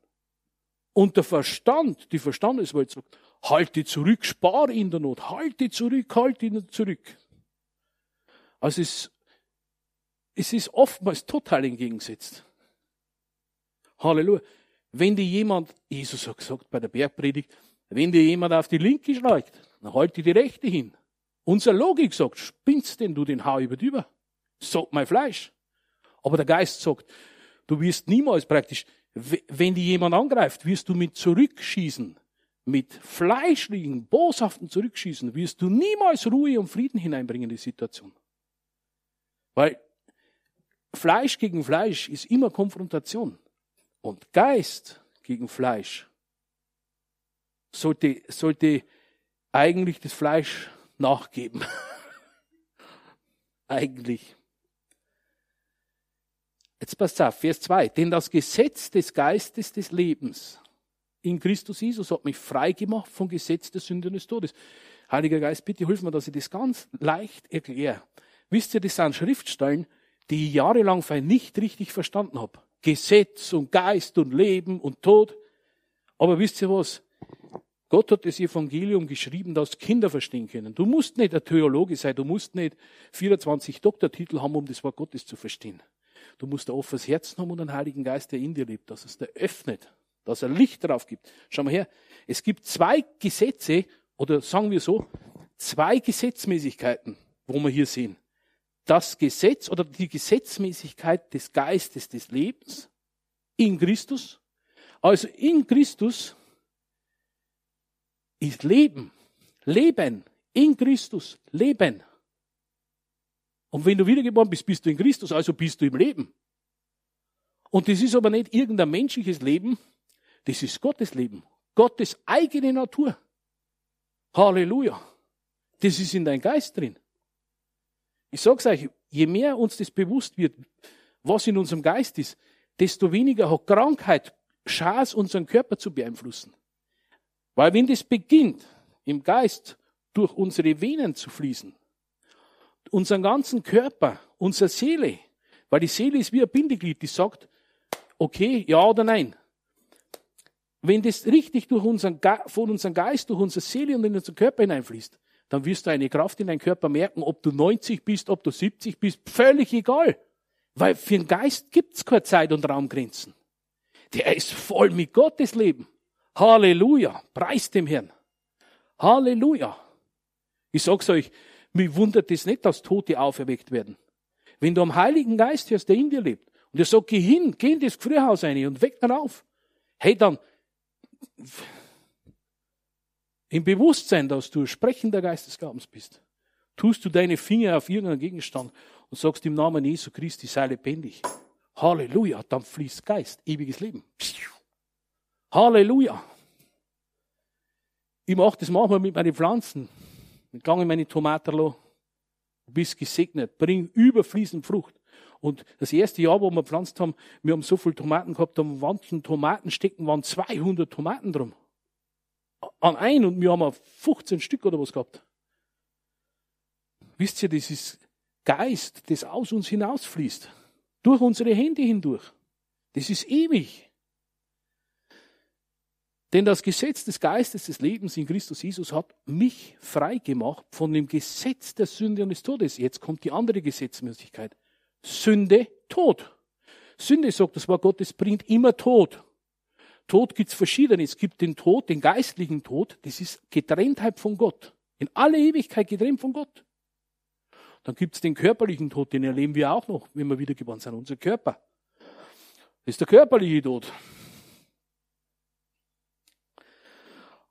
Und der Verstand, die Verstandeswelt sagt, halte zurück, spare in der Not, halte zurück, halte zurück. Also es, es ist oftmals total entgegengesetzt. Halleluja. Wenn dir jemand, Jesus hat gesagt bei der Bergpredigt, wenn dir jemand auf die linke schlägt, dann halte die rechte hin. Unsere Logik sagt, spinnst denn du den Haar über über? sagt mein Fleisch. Aber der Geist sagt, du wirst niemals praktisch, wenn die jemand angreift, wirst du mit Zurückschießen, mit fleischlichen, boshaften Zurückschießen, wirst du niemals Ruhe und Frieden hineinbringen in die Situation. Weil Fleisch gegen Fleisch ist immer Konfrontation. Und Geist gegen Fleisch sollte, sollte eigentlich das Fleisch nachgeben. eigentlich. Jetzt passt auf, Vers 2. Denn das Gesetz des Geistes des Lebens in Christus Jesus hat mich frei gemacht vom Gesetz der Sünde und des Todes. Heiliger Geist, bitte hilf mir, dass ich das ganz leicht erkläre. Wisst ihr, das sind Schriftstellen, die ich jahrelang nicht richtig verstanden habe. Gesetz und Geist und Leben und Tod. Aber wisst ihr was? Gott hat das Evangelium geschrieben, dass Kinder verstehen können. Du musst nicht ein Theologe sein, du musst nicht 24 Doktortitel haben, um das Wort Gottes zu verstehen. Du musst ein offenes Herz haben und einen Heiligen Geist, der in dir lebt, dass es dir öffnet, dass er Licht drauf gibt. Schau mal her. Es gibt zwei Gesetze, oder sagen wir so, zwei Gesetzmäßigkeiten, wo wir hier sehen. Das Gesetz oder die Gesetzmäßigkeit des Geistes des Lebens in Christus. Also in Christus ist Leben. Leben. In Christus. Leben. Und wenn du wiedergeboren bist, bist du in Christus, also bist du im Leben. Und das ist aber nicht irgendein menschliches Leben, das ist Gottes Leben. Gottes eigene Natur. Halleluja. Das ist in deinem Geist drin. Ich sag's euch, je mehr uns das bewusst wird, was in unserem Geist ist, desto weniger hat Krankheit Chance, unseren Körper zu beeinflussen. Weil wenn das beginnt, im Geist durch unsere Venen zu fließen, unseren ganzen Körper, unsere Seele, weil die Seele ist wie ein Bindeglied, die sagt, okay, ja oder nein. Wenn das richtig durch unseren, von unserem Geist, durch unsere Seele und in unseren Körper hineinfließt, dann wirst du eine Kraft in deinen Körper merken, ob du 90 bist, ob du 70 bist, völlig egal. Weil für den Geist gibt's keine Zeit- und Raumgrenzen. Der ist voll mit Gottes Leben. Halleluja. Preis dem Herrn. Halleluja. Ich sag's euch, mich wundert es nicht, dass Tote auferweckt werden. Wenn du am Heiligen Geist hörst, der in dir lebt, und er sagt, geh hin, geh in das Frühhaus rein und weck dann auf. Hey, dann, im Bewusstsein, dass du sprechender Geist des Glaubens bist, tust du deine Finger auf irgendeinen Gegenstand und sagst im Namen Jesu Christi, sei lebendig. Halleluja, dann fließt Geist, ewiges Leben. Halleluja. Ich mache das manchmal mit meinen Pflanzen. Ich gehe in meine Tomaten Du bist gesegnet, bring überfließend Frucht. Und das erste Jahr, wo wir gepflanzt haben, wir haben so viele Tomaten gehabt, am manchen Tomatenstecken waren 200 Tomaten drum. An ein und wir haben 15 Stück oder was gehabt. Wisst ihr, das ist Geist, das aus uns hinausfließt. Durch unsere Hände hindurch. Das ist ewig. Denn das Gesetz des Geistes des Lebens in Christus Jesus hat mich frei gemacht von dem Gesetz der Sünde und des Todes. Jetzt kommt die andere Gesetzmäßigkeit. Sünde, Tod. Sünde, sagt das Wort Gottes, bringt immer Tod. Tod gibt's verschiedene. Es gibt den Tod, den geistlichen Tod. Das ist Getrenntheit von Gott. In alle Ewigkeit getrennt von Gott. Dann gibt's den körperlichen Tod, den erleben wir auch noch, wenn wir wiedergeboren sind. Unser Körper. Das ist der körperliche Tod.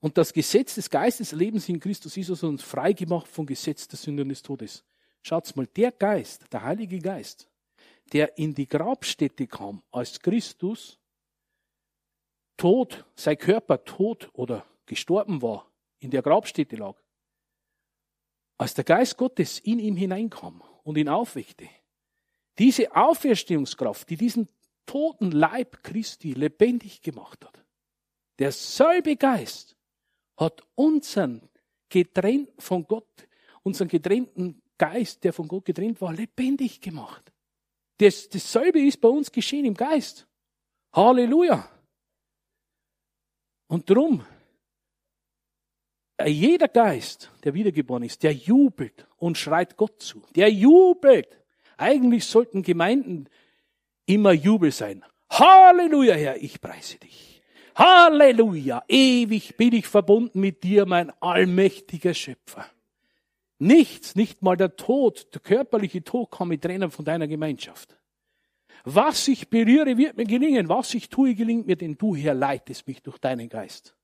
Und das Gesetz des Geistes Lebens in Christus Jesus uns freigemacht vom Gesetz der Sünde und des Todes. Schaut's mal, der Geist, der Heilige Geist, der in die Grabstätte kam, als Christus tot, sein Körper tot oder gestorben war, in der Grabstätte lag, als der Geist Gottes in ihm hineinkam und ihn aufweckte, diese Auferstehungskraft, die diesen toten Leib Christi lebendig gemacht hat, derselbe Geist hat unseren getrennt von Gott, unseren getrennten Geist, der von Gott getrennt war, lebendig gemacht. Das, dasselbe ist bei uns geschehen im Geist. Halleluja. Und drum, äh, jeder Geist, der wiedergeboren ist, der jubelt und schreit Gott zu. Der jubelt. Eigentlich sollten Gemeinden immer Jubel sein. Halleluja, Herr, ich preise dich. Halleluja, ewig bin ich verbunden mit dir, mein allmächtiger Schöpfer. Nichts, nicht mal der Tod, der körperliche Tod kann mich trennen von deiner Gemeinschaft. Was ich berühre, wird mir gelingen. Was ich tue, gelingt mir, denn du Herr leitest mich durch deinen Geist.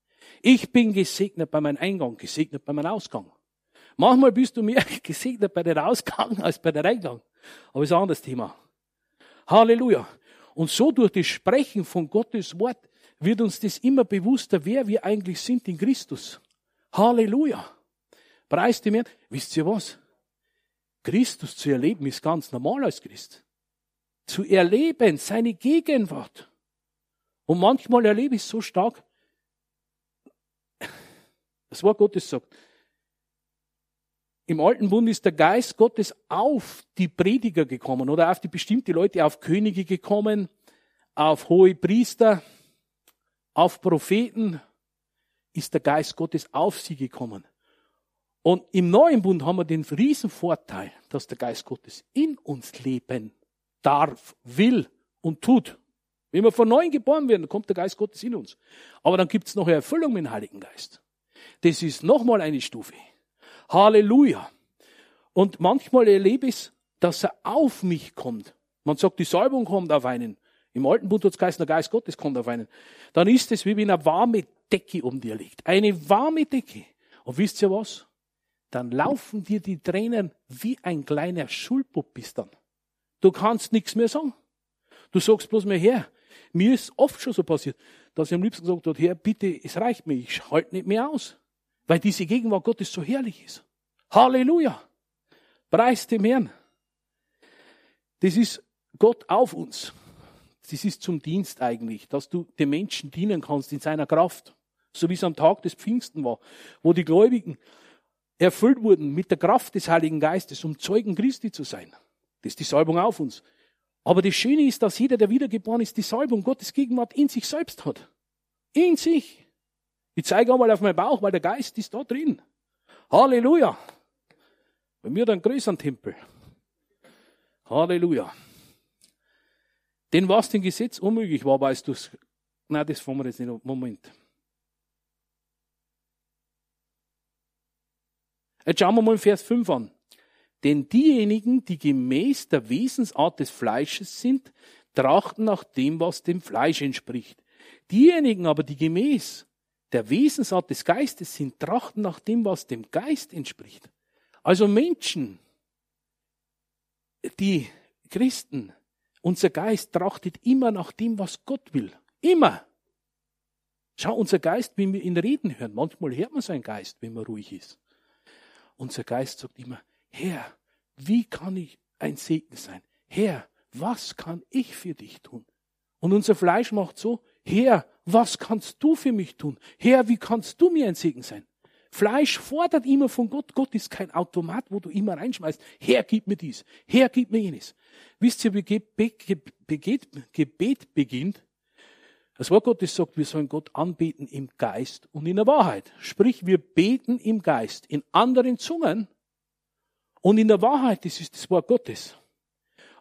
Ich bin gesegnet bei meinem Eingang, gesegnet bei meinem Ausgang. Manchmal bist du mehr gesegnet bei der Ausgang als bei der Eingang. Aber ist ein anderes Thema. Halleluja. Und so durch das Sprechen von Gottes Wort wird uns das immer bewusster, wer wir eigentlich sind in Christus. Halleluja. Preis dem Herrn. Wisst ihr was? Christus zu erleben ist ganz normal als Christ. Zu erleben, seine Gegenwart. Und manchmal erlebe ich es so stark. Das Wort Gottes sagt, im Alten Bund ist der Geist Gottes auf die Prediger gekommen oder auf die bestimmte Leute, auf Könige gekommen, auf hohe Priester, auf Propheten, ist der Geist Gottes auf sie gekommen. Und im neuen Bund haben wir den riesen Vorteil, dass der Geist Gottes in uns leben darf, will und tut. Wenn wir von neuem geboren werden, kommt der Geist Gottes in uns. Aber dann gibt es noch eine Erfüllung mit dem Heiligen Geist. Das ist nochmal eine Stufe. Halleluja. Und manchmal erlebe ich dass er auf mich kommt. Man sagt, die Salbung kommt auf einen. Im alten Bund hat geheißen, der Geist Gottes kommt auf einen. Dann ist es, wie wenn eine warme Decke um dir liegt. Eine warme Decke. Und wisst ihr was? Dann laufen dir die Tränen wie ein kleiner Schulbub bis dann. Du kannst nichts mehr sagen. Du sagst bloß mehr her. Mir ist oft schon so passiert, dass ich am liebsten gesagt habe, Herr, bitte, es reicht mir, ich halte nicht mehr aus. Weil diese Gegenwart Gottes so herrlich ist. Halleluja. Preis dem Herrn. Das ist Gott auf uns. Das ist zum Dienst eigentlich, dass du den Menschen dienen kannst in seiner Kraft. So wie es am Tag des Pfingsten war, wo die Gläubigen erfüllt wurden mit der Kraft des Heiligen Geistes, um Zeugen Christi zu sein. Das ist die Salbung auf uns. Aber das Schöne ist, dass jeder, der wiedergeboren ist, die Salbung Gottes Gegenwart in sich selbst hat. In sich. Ich zeige einmal auf meinen Bauch, weil der Geist ist da drin. Halleluja. Bei mir dann größeren Tempel. Halleluja. Denn was dem Gesetz unmöglich war, weißt du es. Nein, das fangen wir jetzt nicht Moment. Jetzt schauen wir mal Vers 5 an. Denn diejenigen, die gemäß der Wesensart des Fleisches sind, trachten nach dem, was dem Fleisch entspricht. Diejenigen aber, die gemäß der Wesensart des Geistes sind, trachten nach dem, was dem Geist entspricht. Also Menschen, die Christen, unser Geist trachtet immer nach dem, was Gott will. Immer. Schau, unser Geist, wenn wir ihn reden hören, manchmal hört man seinen Geist, wenn man ruhig ist. Unser Geist sagt immer, Herr, wie kann ich ein Segen sein? Herr, was kann ich für dich tun? Und unser Fleisch macht so, Herr, was kannst du für mich tun? Herr, wie kannst du mir ein Segen sein? Fleisch fordert immer von Gott. Gott ist kein Automat, wo du immer reinschmeißt. Herr, gib mir dies. Herr, gib mir jenes. Wisst ihr, wie Gebet, beginnt? Das Wort Gottes sagt, wir sollen Gott anbeten im Geist und in der Wahrheit. Sprich, wir beten im Geist, in anderen Zungen und in der Wahrheit. Das ist das Wort Gottes.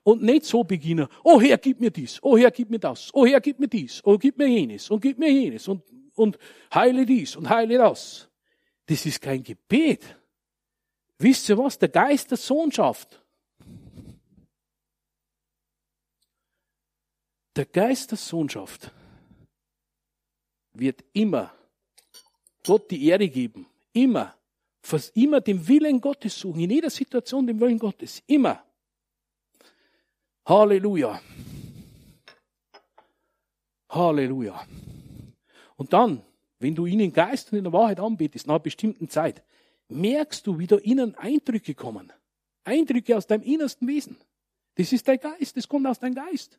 Und nicht so beginnen, oh Herr, gib mir dies, oh Herr, gib mir das, oh Herr, gib mir dies, oh gib mir jenes und gib mir jenes und, und heile dies und heile das. Das ist kein Gebet. Wisst ihr was? Der Geist der Sohnschaft. Der Geist der Sohnschaft wird immer Gott die Ehre geben. Immer. Immer den Willen Gottes suchen. In jeder Situation den Willen Gottes. Immer. Halleluja. Halleluja. Und dann wenn du ihn in Geist und in der Wahrheit anbetest, nach einer bestimmten Zeit, merkst du, wie da innen Eindrücke kommen. Eindrücke aus deinem innersten Wesen. Das ist dein Geist, das kommt aus deinem Geist.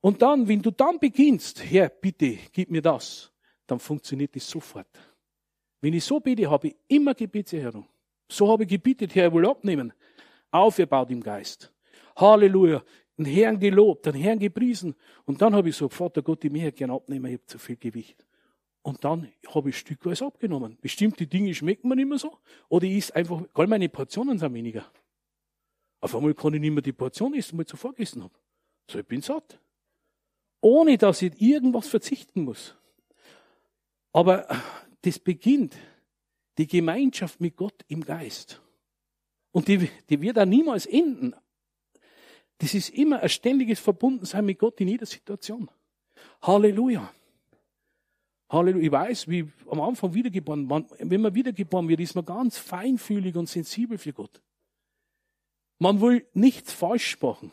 Und dann, wenn du dann beginnst, Herr, bitte, gib mir das, dann funktioniert das sofort. Wenn ich so bete, habe ich immer Gebetserhörung. So habe ich gebetet, Herr, ich will abnehmen. Aufgebaut im Geist. Halleluja. Den Herrn gelobt, den Herrn gepriesen. Und dann habe ich so, Vater Gott, ich möchte gern abnehmen, ich habe zu viel Gewicht. Und dann habe ich stückweise abgenommen. Bestimmte Dinge schmecken mir nicht mehr so. Oder ich esse einfach, all meine Portionen sind weniger. Auf einmal kann ich nicht mehr die Portion essen, die ich zuvor gegessen habe. So, ich bin satt. Ohne, dass ich irgendwas verzichten muss. Aber das beginnt die Gemeinschaft mit Gott im Geist. Und die, die wird auch niemals enden. Das ist immer ein ständiges Verbundensein mit Gott in jeder Situation. Halleluja. Halleluja. Ich weiß, wie am Anfang wiedergeboren, man, wenn man wiedergeboren wird, ist man ganz feinfühlig und sensibel für Gott. Man will nichts falsch machen.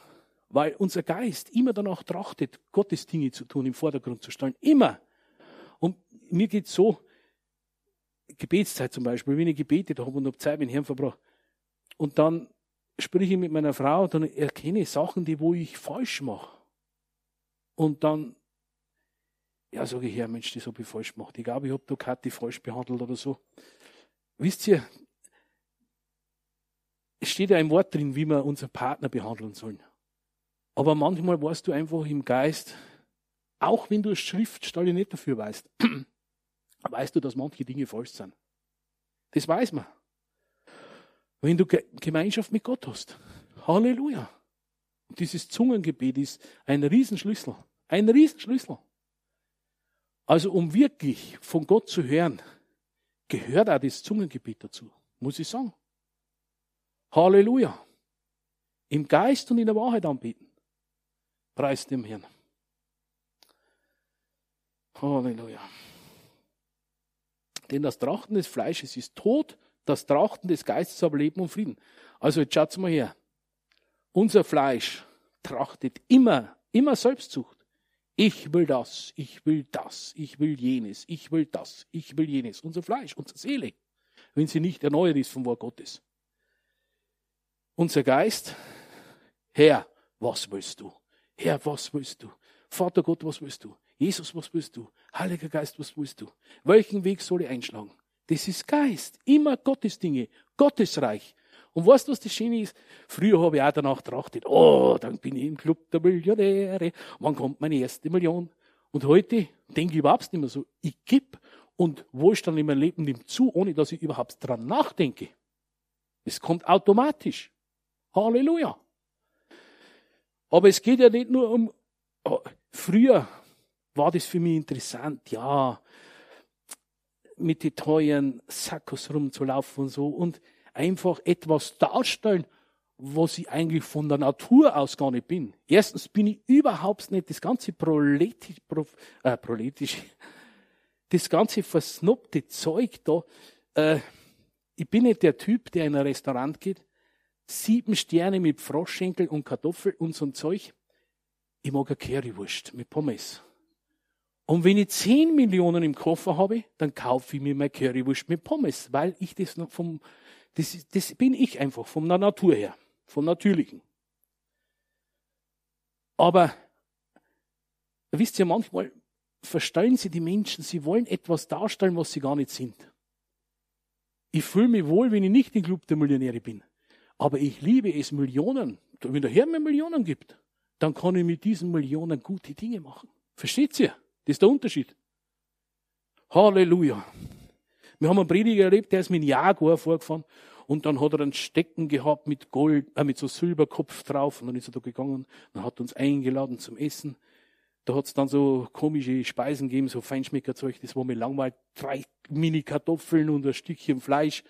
weil unser Geist immer danach trachtet, Gottes Dinge zu tun, im Vordergrund zu stellen. Immer. Und mir geht's so, Gebetszeit zum Beispiel, wenn ich gebetet habe und habe Zeit mit dem Herrn verbracht. Und dann spreche ich mit meiner Frau, dann erkenne ich Sachen, die wo ich falsch mache. Und dann, ja, sage ich, Herr, Mensch, das habe ich falsch gemacht. Ich glaube, ich habe da Kathi falsch behandelt oder so. Wisst ihr, es steht ja ein Wort drin, wie wir unseren Partner behandeln sollen. Aber manchmal weißt du einfach im Geist, auch wenn du Schriftstelle nicht dafür weißt, weißt du, dass manche Dinge falsch sind. Das weiß man. Wenn du Gemeinschaft mit Gott hast. Halleluja. Und dieses Zungengebet ist ein Riesenschlüssel. Ein Riesenschlüssel. Also um wirklich von Gott zu hören, gehört auch das Zungengebet dazu. Muss ich sagen. Halleluja. Im Geist und in der Wahrheit anbieten. Preis dem Herrn. Halleluja. Denn das Trachten des Fleisches ist Tod, das Trachten des Geistes aber Leben und Frieden. Also jetzt schaut's mal her. Unser Fleisch trachtet immer, immer Selbstsucht. Ich will das, ich will das, ich will jenes, ich will das, ich will jenes. Unser Fleisch, unsere Seele, wenn sie nicht erneuert ist vom Wort Gottes. Unser Geist, Herr, was willst du? Herr, was willst du? Vater Gott, was willst du? Jesus, was willst du? Heiliger Geist, was willst du? Welchen Weg soll ich einschlagen? Das ist Geist. Immer Gottes Dinge. Gottesreich. Und weißt du, was das Schöne ist? Früher habe ich auch danach getrachtet, oh, dann bin ich im Club der Millionäre. Wann kommt meine erste Million? Und heute denke ich überhaupt nicht mehr so. Ich gebe und Wohlstand in meinem Leben nimmt zu, ohne dass ich überhaupt dran nachdenke. Es kommt automatisch. Halleluja. Aber es geht ja nicht nur um, oh, früher war das für mich interessant, ja, mit den teuren Sackos rumzulaufen und so und einfach etwas darstellen, was ich eigentlich von der Natur aus gar nicht bin. Erstens bin ich überhaupt nicht das ganze proletisch, äh, proletisch das ganze versnobte Zeug da. Äh, ich bin nicht der Typ, der in ein Restaurant geht sieben Sterne mit Froschschenkel und Kartoffel und so ein Zeug. Ich mag eine Currywurst mit Pommes. Und wenn ich zehn Millionen im Koffer habe, dann kaufe ich mir meine Currywurst mit Pommes, weil ich das noch vom, das, das bin ich einfach, von der Natur her, vom Natürlichen. Aber, wisst ihr, manchmal verstellen sie die Menschen, sie wollen etwas darstellen, was sie gar nicht sind. Ich fühle mich wohl, wenn ich nicht im Club der Millionäre bin. Aber ich liebe es, Millionen. Wenn der Herr mir Millionen gibt, dann kann ich mit diesen Millionen gute Dinge machen. Versteht ihr? Das ist der Unterschied. Halleluja. Wir haben einen Prediger erlebt, der ist mit einem Jaguar vorgefahren und dann hat er einen Stecken gehabt mit Gold, äh, mit so Silberkopf drauf und dann ist er da gegangen, dann hat uns eingeladen zum Essen. Da hat es dann so komische Speisen gegeben, so Feinschmeckerzeug, das war mir langweilig. Drei Mini-Kartoffeln und ein Stückchen Fleisch.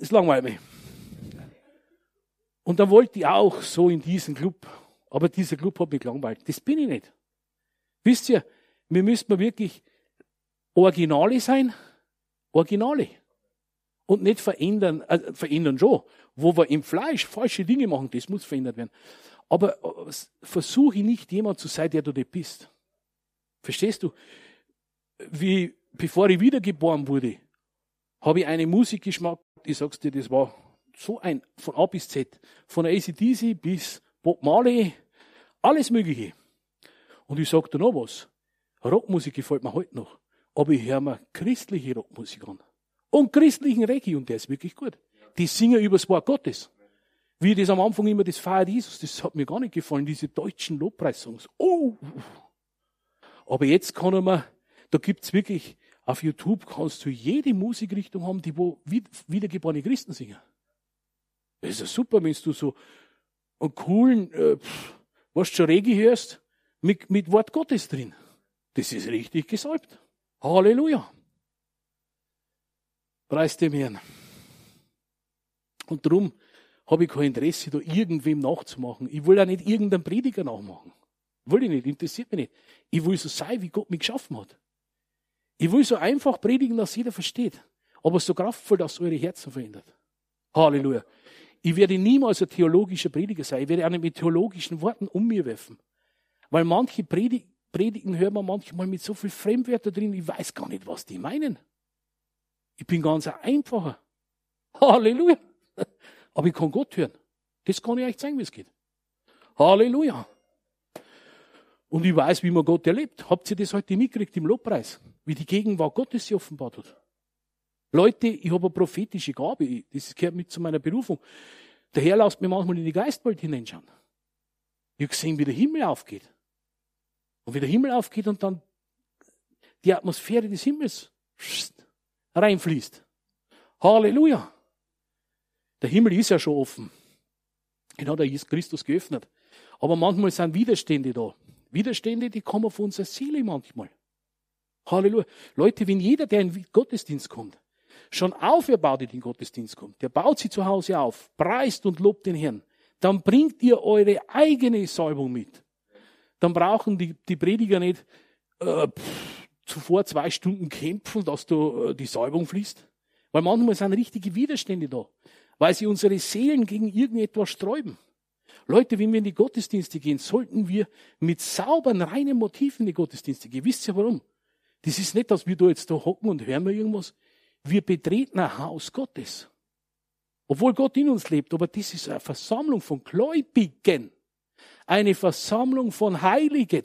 Das langweilt mich. Und dann wollte ich auch so in diesen Club. Aber dieser Club hat mich gelangweilt. Das bin ich nicht. Wisst ihr, wir müssen wirklich Originale sein. Originale. Und nicht verändern, äh, verändern schon. Wo wir im Fleisch falsche Dinge machen, das muss verändert werden. Aber äh, versuche nicht jemand zu sein, der du nicht bist. Verstehst du? Wie, bevor ich wiedergeboren wurde, habe ich eine Musik geschmackt. Ich sag's dir, das war so ein, von A bis Z, von ACDC bis Bob Marley, alles Mögliche. Und ich sage dir noch was. Rockmusik gefällt mir heute noch. Aber ich höre mir christliche Rockmusik an. Und christlichen Reggae, und der ist wirklich gut. Die singen über das Wort Gottes. Wie das am Anfang immer das Feiert Jesus, das hat mir gar nicht gefallen, diese deutschen Lobpreissongs. Oh! Aber jetzt kann man, da gibt's wirklich, auf YouTube kannst du jede Musikrichtung haben, die wo wiedergeborene Christen singen. Das ist ja super, wenn du so einen coolen, äh, was schon Regi hörst, mit, mit Wort Gottes drin. Das ist richtig gesalbt. Halleluja. Preis dem Herrn. Und darum habe ich kein Interesse, da irgendwem nachzumachen. Ich will auch nicht irgendeinen Prediger nachmachen. Will ich nicht, interessiert mich nicht. Ich will so sein, wie Gott mich geschaffen hat. Ich will so einfach predigen, dass jeder versteht. Aber so kraftvoll, dass eure Herzen verändert. Halleluja. Ich werde niemals ein theologischer Prediger sein. Ich werde auch nicht mit theologischen Worten um mir werfen. Weil manche Predigen, hören wir manchmal mit so viel Fremdwörter drin, ich weiß gar nicht, was die meinen. Ich bin ganz einfacher. Halleluja. Aber ich kann Gott hören. Das kann ich euch zeigen, wie es geht. Halleluja. Und ich weiß, wie man Gott erlebt. Habt ihr das heute mitgekriegt im Lobpreis? Wie die Gegenwart Gottes sich offenbart hat. Leute, ich habe eine prophetische Gabe. Das gehört mit zu meiner Berufung. Der Herr lässt mir manchmal in die Geistwelt hineinschauen. Ich habe gesehen, wie der Himmel aufgeht. Und wie der Himmel aufgeht und dann die Atmosphäre des Himmels reinfließt. Halleluja. Der Himmel ist ja schon offen. Genau, da ist Christus geöffnet. Aber manchmal sind Widerstände da. Widerstände, die kommen von unserer Seele manchmal. Halleluja. Leute, wenn jeder, der in den Gottesdienst kommt, schon aufgebaut in den Gottesdienst kommt, der baut sie zu Hause auf, preist und lobt den Herrn, dann bringt ihr eure eigene Salbung mit. Dann brauchen die, die Prediger nicht äh, pff, zuvor zwei Stunden kämpfen, dass da äh, die Salbung fließt. Weil manchmal sind richtige Widerstände da, weil sie unsere Seelen gegen irgendetwas sträuben. Leute, wenn wir in die Gottesdienste gehen, sollten wir mit sauberen, reinen Motiven in die Gottesdienste gehen. Wisst ihr warum? Das ist nicht, dass wir da jetzt da hocken und hören wir irgendwas. Wir betreten ein Haus Gottes. Obwohl Gott in uns lebt, aber das ist eine Versammlung von Gläubigen. Eine Versammlung von Heiligen.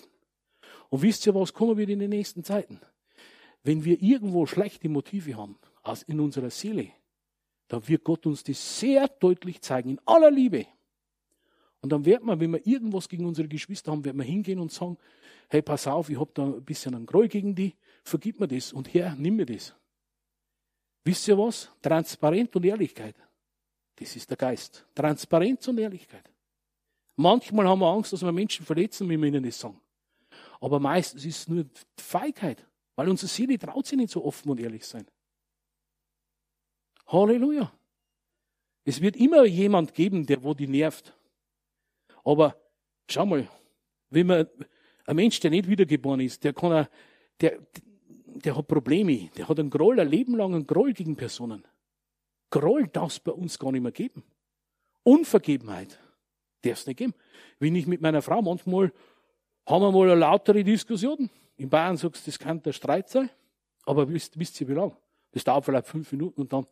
Und wisst ihr, was kommen wird in den nächsten Zeiten? Wenn wir irgendwo schlechte Motive haben, als in unserer Seele, dann wird Gott uns das sehr deutlich zeigen, in aller Liebe. Und dann wird man, wenn wir irgendwas gegen unsere Geschwister haben, wird man hingehen und sagen, hey, pass auf, ich habe da ein bisschen einen Groll gegen die, vergib mir das und Herr, nimm mir das. Wisst ihr was? Transparenz und Ehrlichkeit. Das ist der Geist. Transparenz und Ehrlichkeit. Manchmal haben wir Angst, dass wir Menschen verletzen, wenn wir ihnen das sagen. Aber meistens ist es nur Feigheit, weil unsere Seele traut sich nicht so offen und ehrlich sein. Halleluja. Es wird immer jemand geben, der wo die nervt. Aber schau mal, wenn man, ein Mensch, der nicht wiedergeboren ist, der kann, der, der hat Probleme, der hat einen Groll, ein Leben lang einen Groll gegen Personen. Groll darf es bei uns gar nicht mehr geben. Unvergebenheit darf es nicht geben. Wenn ich mit meiner Frau manchmal, haben wir mal eine lautere Diskussion. In Bayern sagst du, das kann der Streit sein. Aber wisst, wisst ihr wie lang? Das dauert vielleicht fünf Minuten und dann.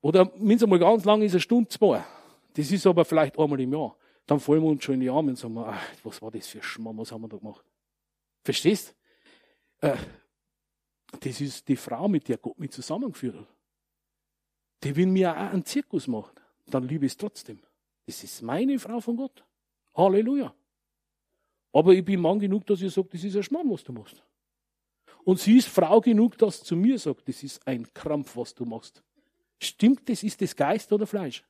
Oder wenn es einmal ganz lang ist, eine Stunde, zwei. Das ist aber vielleicht einmal im Jahr. Dann fallen wir uns schon in die Arme und sagen, ach, was war das für Schmarrn, was haben wir da gemacht? Verstehst? Äh, das ist die Frau, mit der Gott mich zusammengeführt hat. Die, will mir auch einen Zirkus macht, dann liebe ich es trotzdem. Das ist meine Frau von Gott. Halleluja. Aber ich bin Mann genug, dass ich sage, das ist ein Schmarrn, was du machst. Und sie ist Frau genug, dass sie zu mir sagt, das ist ein Krampf, was du machst. Stimmt das? Ist das Geist oder Fleisch?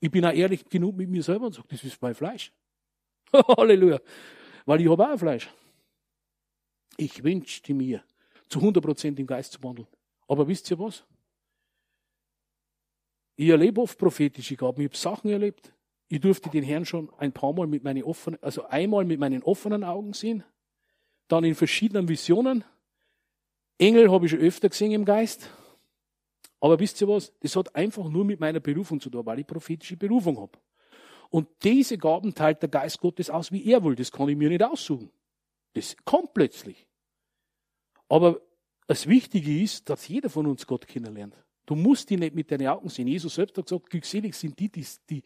Ich bin auch ehrlich genug mit mir selber und sage, das ist mein Fleisch. Halleluja. Weil ich habe auch Fleisch. Ich wünschte mir, zu 100% im Geist zu wandeln. Aber wisst ihr was? Ich erlebe oft prophetische Gaben. Ich habe Sachen erlebt. Ich durfte den Herrn schon ein paar Mal mit meinen offenen, also einmal mit meinen offenen Augen sehen. Dann in verschiedenen Visionen. Engel habe ich schon öfter gesehen im Geist. Aber wisst ihr was? Das hat einfach nur mit meiner Berufung zu tun, weil ich prophetische Berufung habe. Und diese Gaben teilt der Geist Gottes aus, wie er will. Das kann ich mir nicht aussuchen. Das kommt plötzlich. Aber das Wichtige ist, dass jeder von uns Gott kennenlernt. Du musst ihn nicht mit deinen Augen sehen. Jesus selbst hat gesagt, glückselig sind die, die, die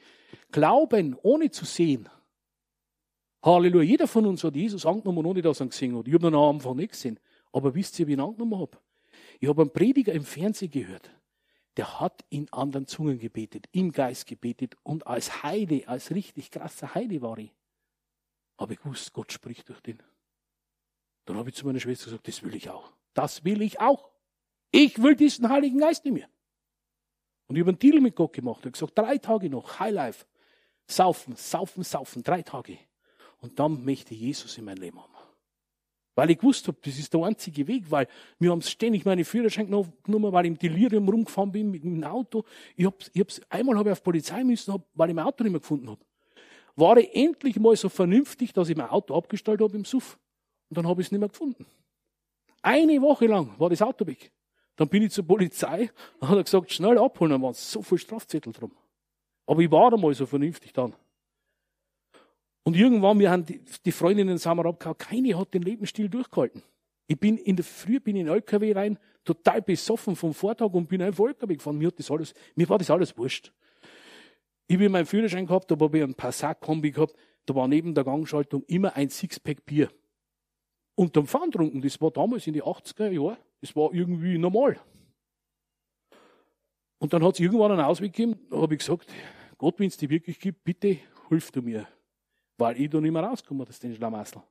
glauben, ohne zu sehen. Halleluja. Jeder von uns hat Jesus angenommen, ohne dass er ihn gesehen hat. Ich habe ihn am Anfang nicht gesehen. Aber wisst ihr, wie ich ihn angenommen habe? Ich habe einen Prediger im Fernsehen gehört der hat in anderen Zungen gebetet, im Geist gebetet und als Heide, als richtig krasser Heide war ich. Habe ich gewusst, Gott spricht durch den. Dann habe ich zu meiner Schwester gesagt, das will ich auch. Das will ich auch. Ich will diesen Heiligen Geist in mir. Und ich habe einen Deal mit Gott gemacht. Ich habe gesagt, drei Tage noch, Highlife. Saufen, saufen, saufen, drei Tage. Und dann möchte Jesus in mein Leben haben. Weil ich gewusst habe, das ist der einzige Weg, weil wir haben ständig meine Führerschein genommen, weil ich im Delirium rumgefahren bin mit dem Auto. Ich hab's, ich hab's, einmal habe ich auf Polizei müssen, weil ich mein Auto nicht mehr gefunden habe. War ich endlich mal so vernünftig, dass ich mein Auto abgestellt habe im Suff. Und dann habe ich es nicht mehr gefunden. Eine Woche lang war das Auto weg. Dann bin ich zur Polizei und hat er gesagt, schnell abholen, da waren so viele Strafzettel drum. Aber ich war einmal so vernünftig dann. Und irgendwann, wir haben die, die Freundinnen zusammen abgehauen, keine hat den Lebensstil durchgehalten. Ich bin in der Früh, bin in den LKW rein, total besoffen vom Vortag und bin einfach LKW gefahren. Mir, hat das alles, mir war das alles wurscht. Ich habe meinen Führerschein gehabt, da habe ich einen Passat-Kombi gehabt, da war neben der Gangschaltung immer ein Sixpack Bier. Und dann Fahren trunken, das war damals in den 80er Jahren, das war irgendwie normal. Und dann hat es irgendwann einen Ausweg gegeben, da habe ich gesagt, Gott, wenn es dir wirklich gibt, bitte hilf du mir. Weil ich da nicht mehr rauskomme aus den Schlamassel.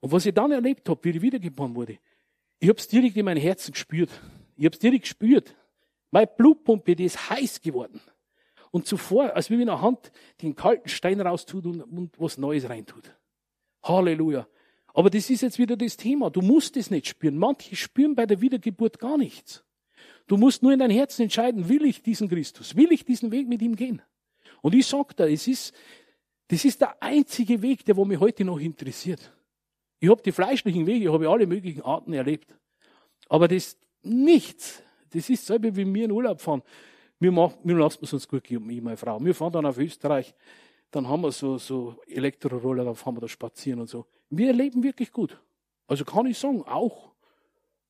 Und was ich dann erlebt habe, wie ich wiedergeboren wurde, ich habe es direkt in mein Herzen gespürt. Ich habe es direkt gespürt. Meine Blutpumpe, die ist heiß geworden. Und zuvor, als wenn in der Hand den kalten Stein raustut und, und was Neues reintut. Halleluja. Aber das ist jetzt wieder das Thema. Du musst es nicht spüren. Manche spüren bei der Wiedergeburt gar nichts. Du musst nur in dein Herzen entscheiden, will ich diesen Christus? Will ich diesen Weg mit ihm gehen? Und ich sag da, es ist, das ist der einzige Weg, der wo mich heute noch interessiert. Ich habe die fleischlichen Wege, habe alle möglichen Arten erlebt. Aber das nichts, das ist selber wie wir in Urlaub fahren. Wir, machen, wir lassen es uns gut gehen, ich meine Frau. Wir fahren dann auf Österreich, dann haben wir so, so Elektroroller, dann fahren wir da spazieren und so. Wir leben wirklich gut. Also kann ich sagen, auch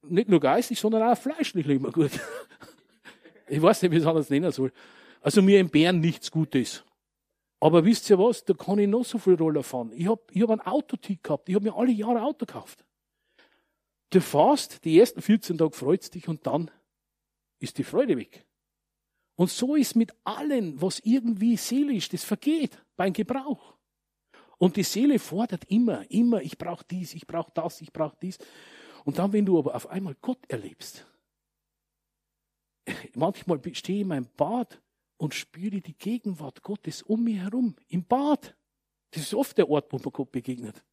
nicht nur geistig, sondern auch fleischlich leben wir gut. ich weiß nicht, wie ich es anders nennen soll. Also mir entbehren nichts Gutes. Aber wisst ihr was? Da kann ich noch so viel Roller fahren. Ich habe ich hab ein Autotick gehabt. Ich habe mir alle Jahre Auto gekauft. Du fährst, die ersten 14 Tage freut's dich und dann ist die Freude weg. Und so ist mit allen, was irgendwie seelisch, das vergeht beim Gebrauch. Und die Seele fordert immer, immer, ich brauche dies, ich brauche das, ich brauche dies. Und dann, wenn du aber auf einmal Gott erlebst, manchmal stehe ich in meinem Bad und spüre die Gegenwart Gottes um mich herum, im Bad. Das ist oft der Ort, wo man Gott begegnet.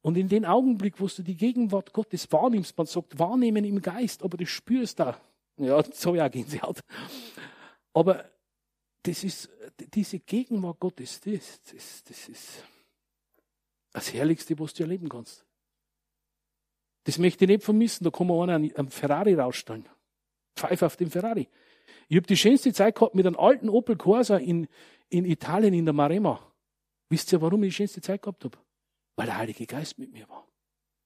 Und in den Augenblick, wo du die Gegenwart Gottes wahrnimmst, man sagt wahrnehmen im Geist, aber du spürst da. Ja, so ja gehen sie halt. Aber das ist, diese Gegenwart Gottes, das, das, das ist das Herrlichste, was du erleben kannst. Das möchte ich nicht vermissen. Da kann man einen am Ferrari rausstellen. Pfeife auf dem Ferrari. Ich habe die schönste Zeit gehabt mit einem alten Opel Corsa in, in Italien, in der Maremma. Wisst ihr, warum ich die schönste Zeit gehabt habe? Weil der Heilige Geist mit mir war.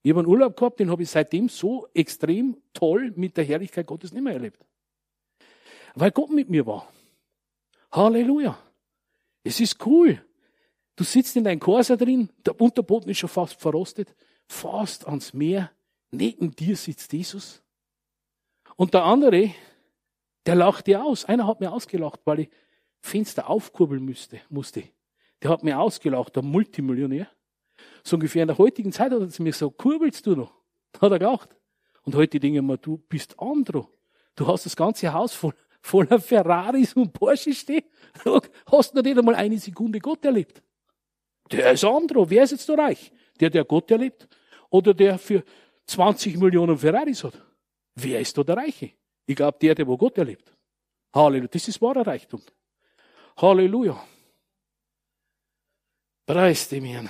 Ich habe einen Urlaub gehabt, den habe ich seitdem so extrem toll mit der Herrlichkeit Gottes nicht mehr erlebt. Weil Gott mit mir war. Halleluja. Es ist cool. Du sitzt in deinem Corsa drin, der Unterboden ist schon fast verrostet, fast ans Meer, neben dir sitzt Jesus. Und der andere, der lacht dir aus. Einer hat mir ausgelacht, weil ich Fenster aufkurbeln müsste, musste. Der hat mir ausgelacht, der Multimillionär. So ungefähr in der heutigen Zeit hat er zu mir gesagt, kurbelst du noch? Da hat er gelacht. Und heute denke ich mir, du bist Andro. Du hast das ganze Haus voll, voller Ferraris und Porsche stehen. Hast du nicht einmal eine Sekunde Gott erlebt? Der ist Andro. Wer ist jetzt so reich? Der, der Gott erlebt? Oder der für 20 Millionen Ferraris hat? Wer ist da der Reiche? Ich glaube, der, der wo Gott erlebt. Halleluja. Das ist wahrer Reichtum. Halleluja. Preis dem Herrn.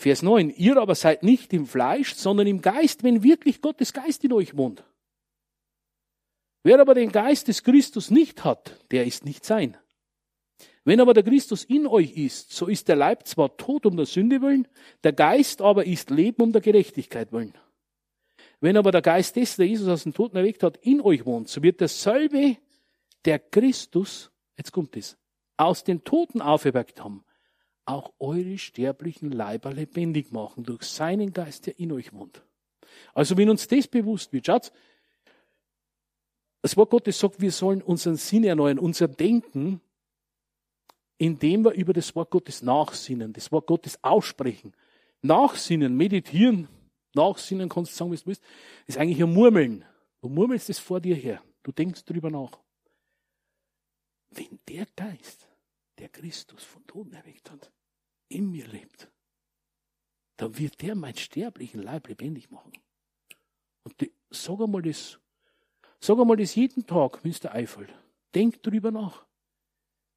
Vers 9. Ihr aber seid nicht im Fleisch, sondern im Geist, wenn wirklich Gottes Geist in euch wohnt. Wer aber den Geist des Christus nicht hat, der ist nicht sein. Wenn aber der Christus in euch ist, so ist der Leib zwar tot um der Sünde willen, der Geist aber ist Leben um der Gerechtigkeit willen. Wenn aber der Geist des, der Jesus aus dem Toten erweckt hat, in euch wohnt, so wird derselbe, der Christus, jetzt kommt es, aus den Toten auferweckt haben, auch eure sterblichen Leiber lebendig machen durch seinen Geist, der in euch wohnt. Also wenn uns das bewusst wird, schaut, das Wort Gottes sagt, wir sollen unseren Sinn erneuern, unser Denken indem wir über das Wort Gottes nachsinnen, das Wort Gottes aussprechen. Nachsinnen, meditieren, nachsinnen, kannst du sagen, wie du willst, ist eigentlich ein Murmeln. Du murmelst es vor dir her. Du denkst drüber nach. Wenn der Geist, der Christus von Toten erweckt hat, in mir lebt, dann wird der meinen sterblichen Leib lebendig machen. Und die, sag einmal das, sag einmal das jeden Tag, dir einfällt. Denk drüber nach.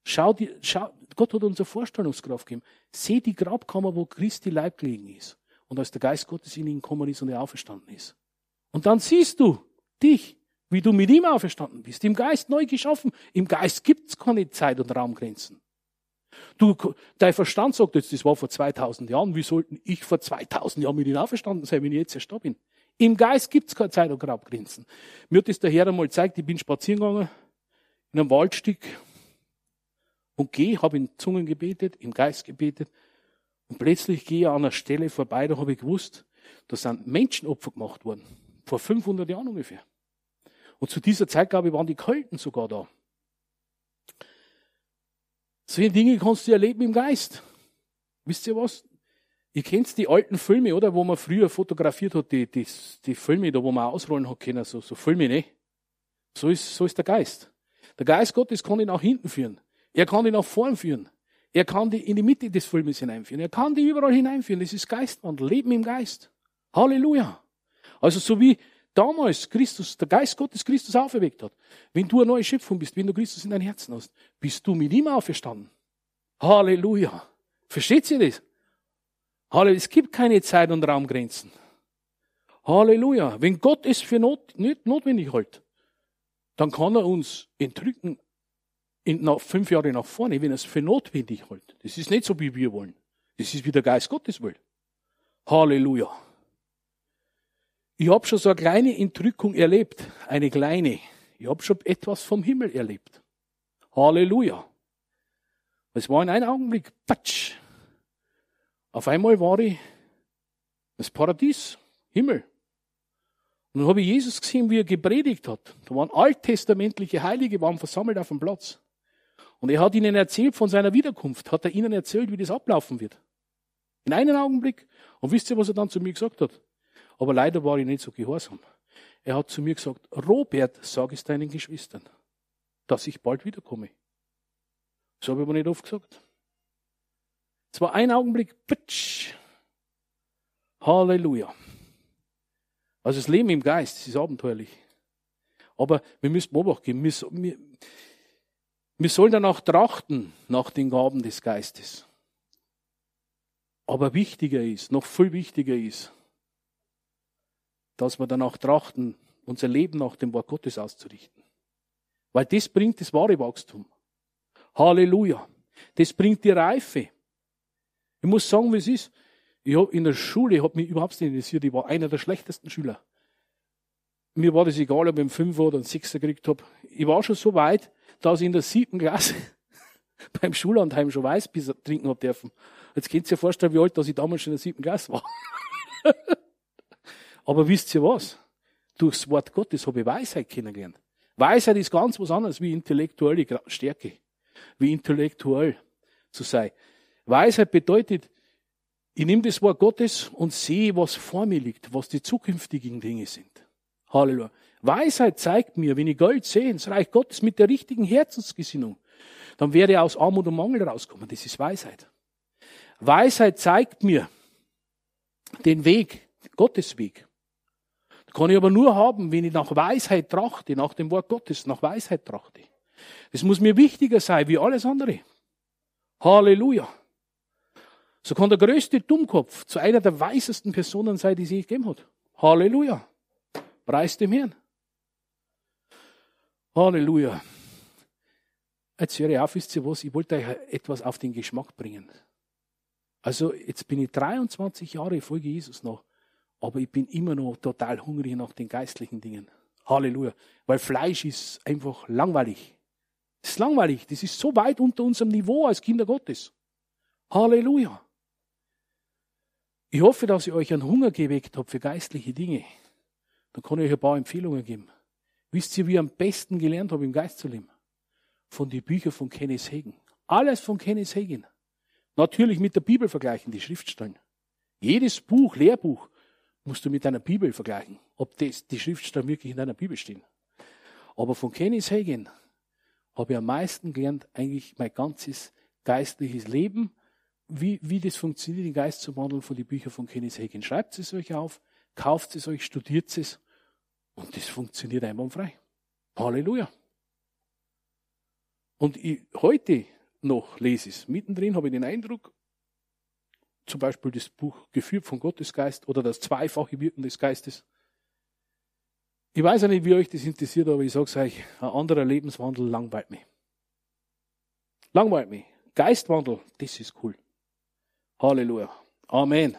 Schau, die, schau, Gott hat uns eine Vorstellungskraft gegeben. Seh die Grabkammer, wo Christi Leib gelegen ist. Und als der Geist Gottes in ihn gekommen ist und er auferstanden ist. Und dann siehst du dich, wie du mit ihm auferstanden bist. Im Geist neu geschaffen. Im Geist gibt's keine Zeit- und Raumgrenzen. Du, dein Verstand sagt jetzt, das war vor 2000 Jahren. Wie sollten ich vor 2000 Jahren mit ihm auferstanden sein, wenn ich jetzt erst da bin? Im Geist gibt's keine Zeit- und Raumgrenzen. Mir hat das der Herr einmal gezeigt, ich bin spazieren gegangen, in einem Waldstück, und gehe, habe in Zungen gebetet, im Geist gebetet, und plötzlich gehe ich an einer Stelle vorbei, da habe ich gewusst, da sind Menschenopfer gemacht worden. Vor 500 Jahren ungefähr. Und zu dieser Zeit, glaube ich, waren die Kelten sogar da. Solche Dinge kannst du erleben im Geist. Wisst ihr was? Ihr kennt die alten Filme, oder? Wo man früher fotografiert hat, die, die, die Filme, da wo man ausrollen hat können, so, so Filme, ne? So ist, so ist der Geist. Der Geist Gottes kann ihn nach hinten führen. Er kann ihn nach vorn führen. Er kann die in die Mitte des Filmes hineinführen. Er kann die überall hineinführen. Das ist Geistwandel. Leben im Geist. Halleluja. Also so wie damals Christus, der Geist Gottes Christus auferweckt hat. Wenn du eine neue Schöpfung bist, wenn du Christus in dein Herzen hast, bist du mit ihm auferstanden. Halleluja. Versteht ihr das? Halleluja. Es gibt keine Zeit- und Raumgrenzen. Halleluja. Wenn Gott es für not, nicht notwendig hält, dann kann er uns entrücken in, nach, fünf Jahre nach vorne, wenn er es für notwendig hält. Das ist nicht so, wie wir wollen. Das ist, wie der Geist Gottes will. Halleluja. Ich habe schon so eine kleine Entrückung erlebt, eine kleine. Ich habe schon etwas vom Himmel erlebt. Halleluja. Es war in einem Augenblick, patsch. Auf einmal war ich das Paradies, Himmel. Und dann habe ich Jesus gesehen, wie er gepredigt hat. Da waren alttestamentliche Heilige, waren versammelt auf dem Platz. Und er hat ihnen erzählt von seiner Wiederkunft, hat er ihnen erzählt, wie das ablaufen wird. In einem Augenblick. Und wisst ihr, was er dann zu mir gesagt hat? Aber leider war ich nicht so gehorsam. Er hat zu mir gesagt, Robert, sag es deinen Geschwistern, dass ich bald wiederkomme. Das habe ich aber nicht oft gesagt. Es war ein Augenblick, pitsch. Halleluja. Also das Leben im Geist, ist abenteuerlich. Aber wir müssen Obacht geben. Wir, wir, wir sollen danach trachten, nach den Gaben des Geistes. Aber wichtiger ist, noch viel wichtiger ist, dass wir danach trachten, unser Leben nach dem Wort Gottes auszurichten. Weil das bringt das wahre Wachstum. Halleluja. Das bringt die Reife. Ich muss sagen, wie es ist. Ich hab in der Schule hat mich überhaupt nicht interessiert. Ich war einer der schlechtesten Schüler. Mir war das egal, ob ich einen Fünfer oder einen Sechser gekriegt habe. Ich war schon so weit, dass ich in der siebten Klasse beim Schullandheim schon Weißbier trinken habe dürfen. Jetzt könnt ihr euch vorstellen, wie alt dass ich damals schon in der siebten Klasse war. Aber wisst ihr was? Durchs Wort Gottes habe ich Weisheit kennengelernt. Weisheit ist ganz was anderes wie intellektuelle Stärke, wie intellektuell zu sein. Weisheit bedeutet, ich nehme das Wort Gottes und sehe, was vor mir liegt, was die zukünftigen Dinge sind. Halleluja. Weisheit zeigt mir, wenn ich Geld sehe, ins Reich Gottes mit der richtigen Herzensgesinnung, dann werde ich aus Armut und Mangel rauskommen. Das ist Weisheit. Weisheit zeigt mir den Weg, Gottes Weg. Kann ich aber nur haben, wenn ich nach Weisheit trachte, nach dem Wort Gottes, nach Weisheit trachte. Das muss mir wichtiger sein wie alles andere. Halleluja. So kann der größte Dummkopf zu einer der weisesten Personen sein, die sie gegeben hat. Halleluja. Preis dem Herrn. Halleluja. Jetzt höre ich auf, wisst ihr was? Ich wollte euch etwas auf den Geschmack bringen. Also, jetzt bin ich 23 Jahre, folge Jesus noch, aber ich bin immer noch total hungrig nach den geistlichen Dingen. Halleluja. Weil Fleisch ist einfach langweilig. Das ist langweilig. Das ist so weit unter unserem Niveau als Kinder Gottes. Halleluja. Ich hoffe, dass ich euch einen Hunger geweckt habe für geistliche Dinge. Dann kann ich euch ein paar Empfehlungen geben. Wisst ihr, wie ich am besten gelernt habe, im Geist zu leben? Von den Büchern von Kenneth Hagen. Alles von Kenneth Hagen. Natürlich mit der Bibel vergleichen, die Schriftstellen. Jedes Buch, Lehrbuch, musst du mit deiner Bibel vergleichen, ob das, die Schriftstellen wirklich in deiner Bibel stehen. Aber von Kenneth Hagen habe ich am meisten gelernt, eigentlich mein ganzes geistliches Leben, wie, wie das funktioniert, den Geist zu wandeln von den Büchern von Kenneth Hagen. Schreibt es euch auf, kauft es euch, studiert es und das funktioniert einwandfrei. Halleluja. Und ich, heute noch lese es. Mittendrin habe ich den Eindruck, zum Beispiel das Buch Geführt von Gottes Geist oder das zweifache Wirken des Geistes. Ich weiß ja nicht, wie euch das interessiert, aber ich sag's euch, ein anderer Lebenswandel langweilt mich. Langweilt mich. Geistwandel, das ist cool. Halleluja. Amen.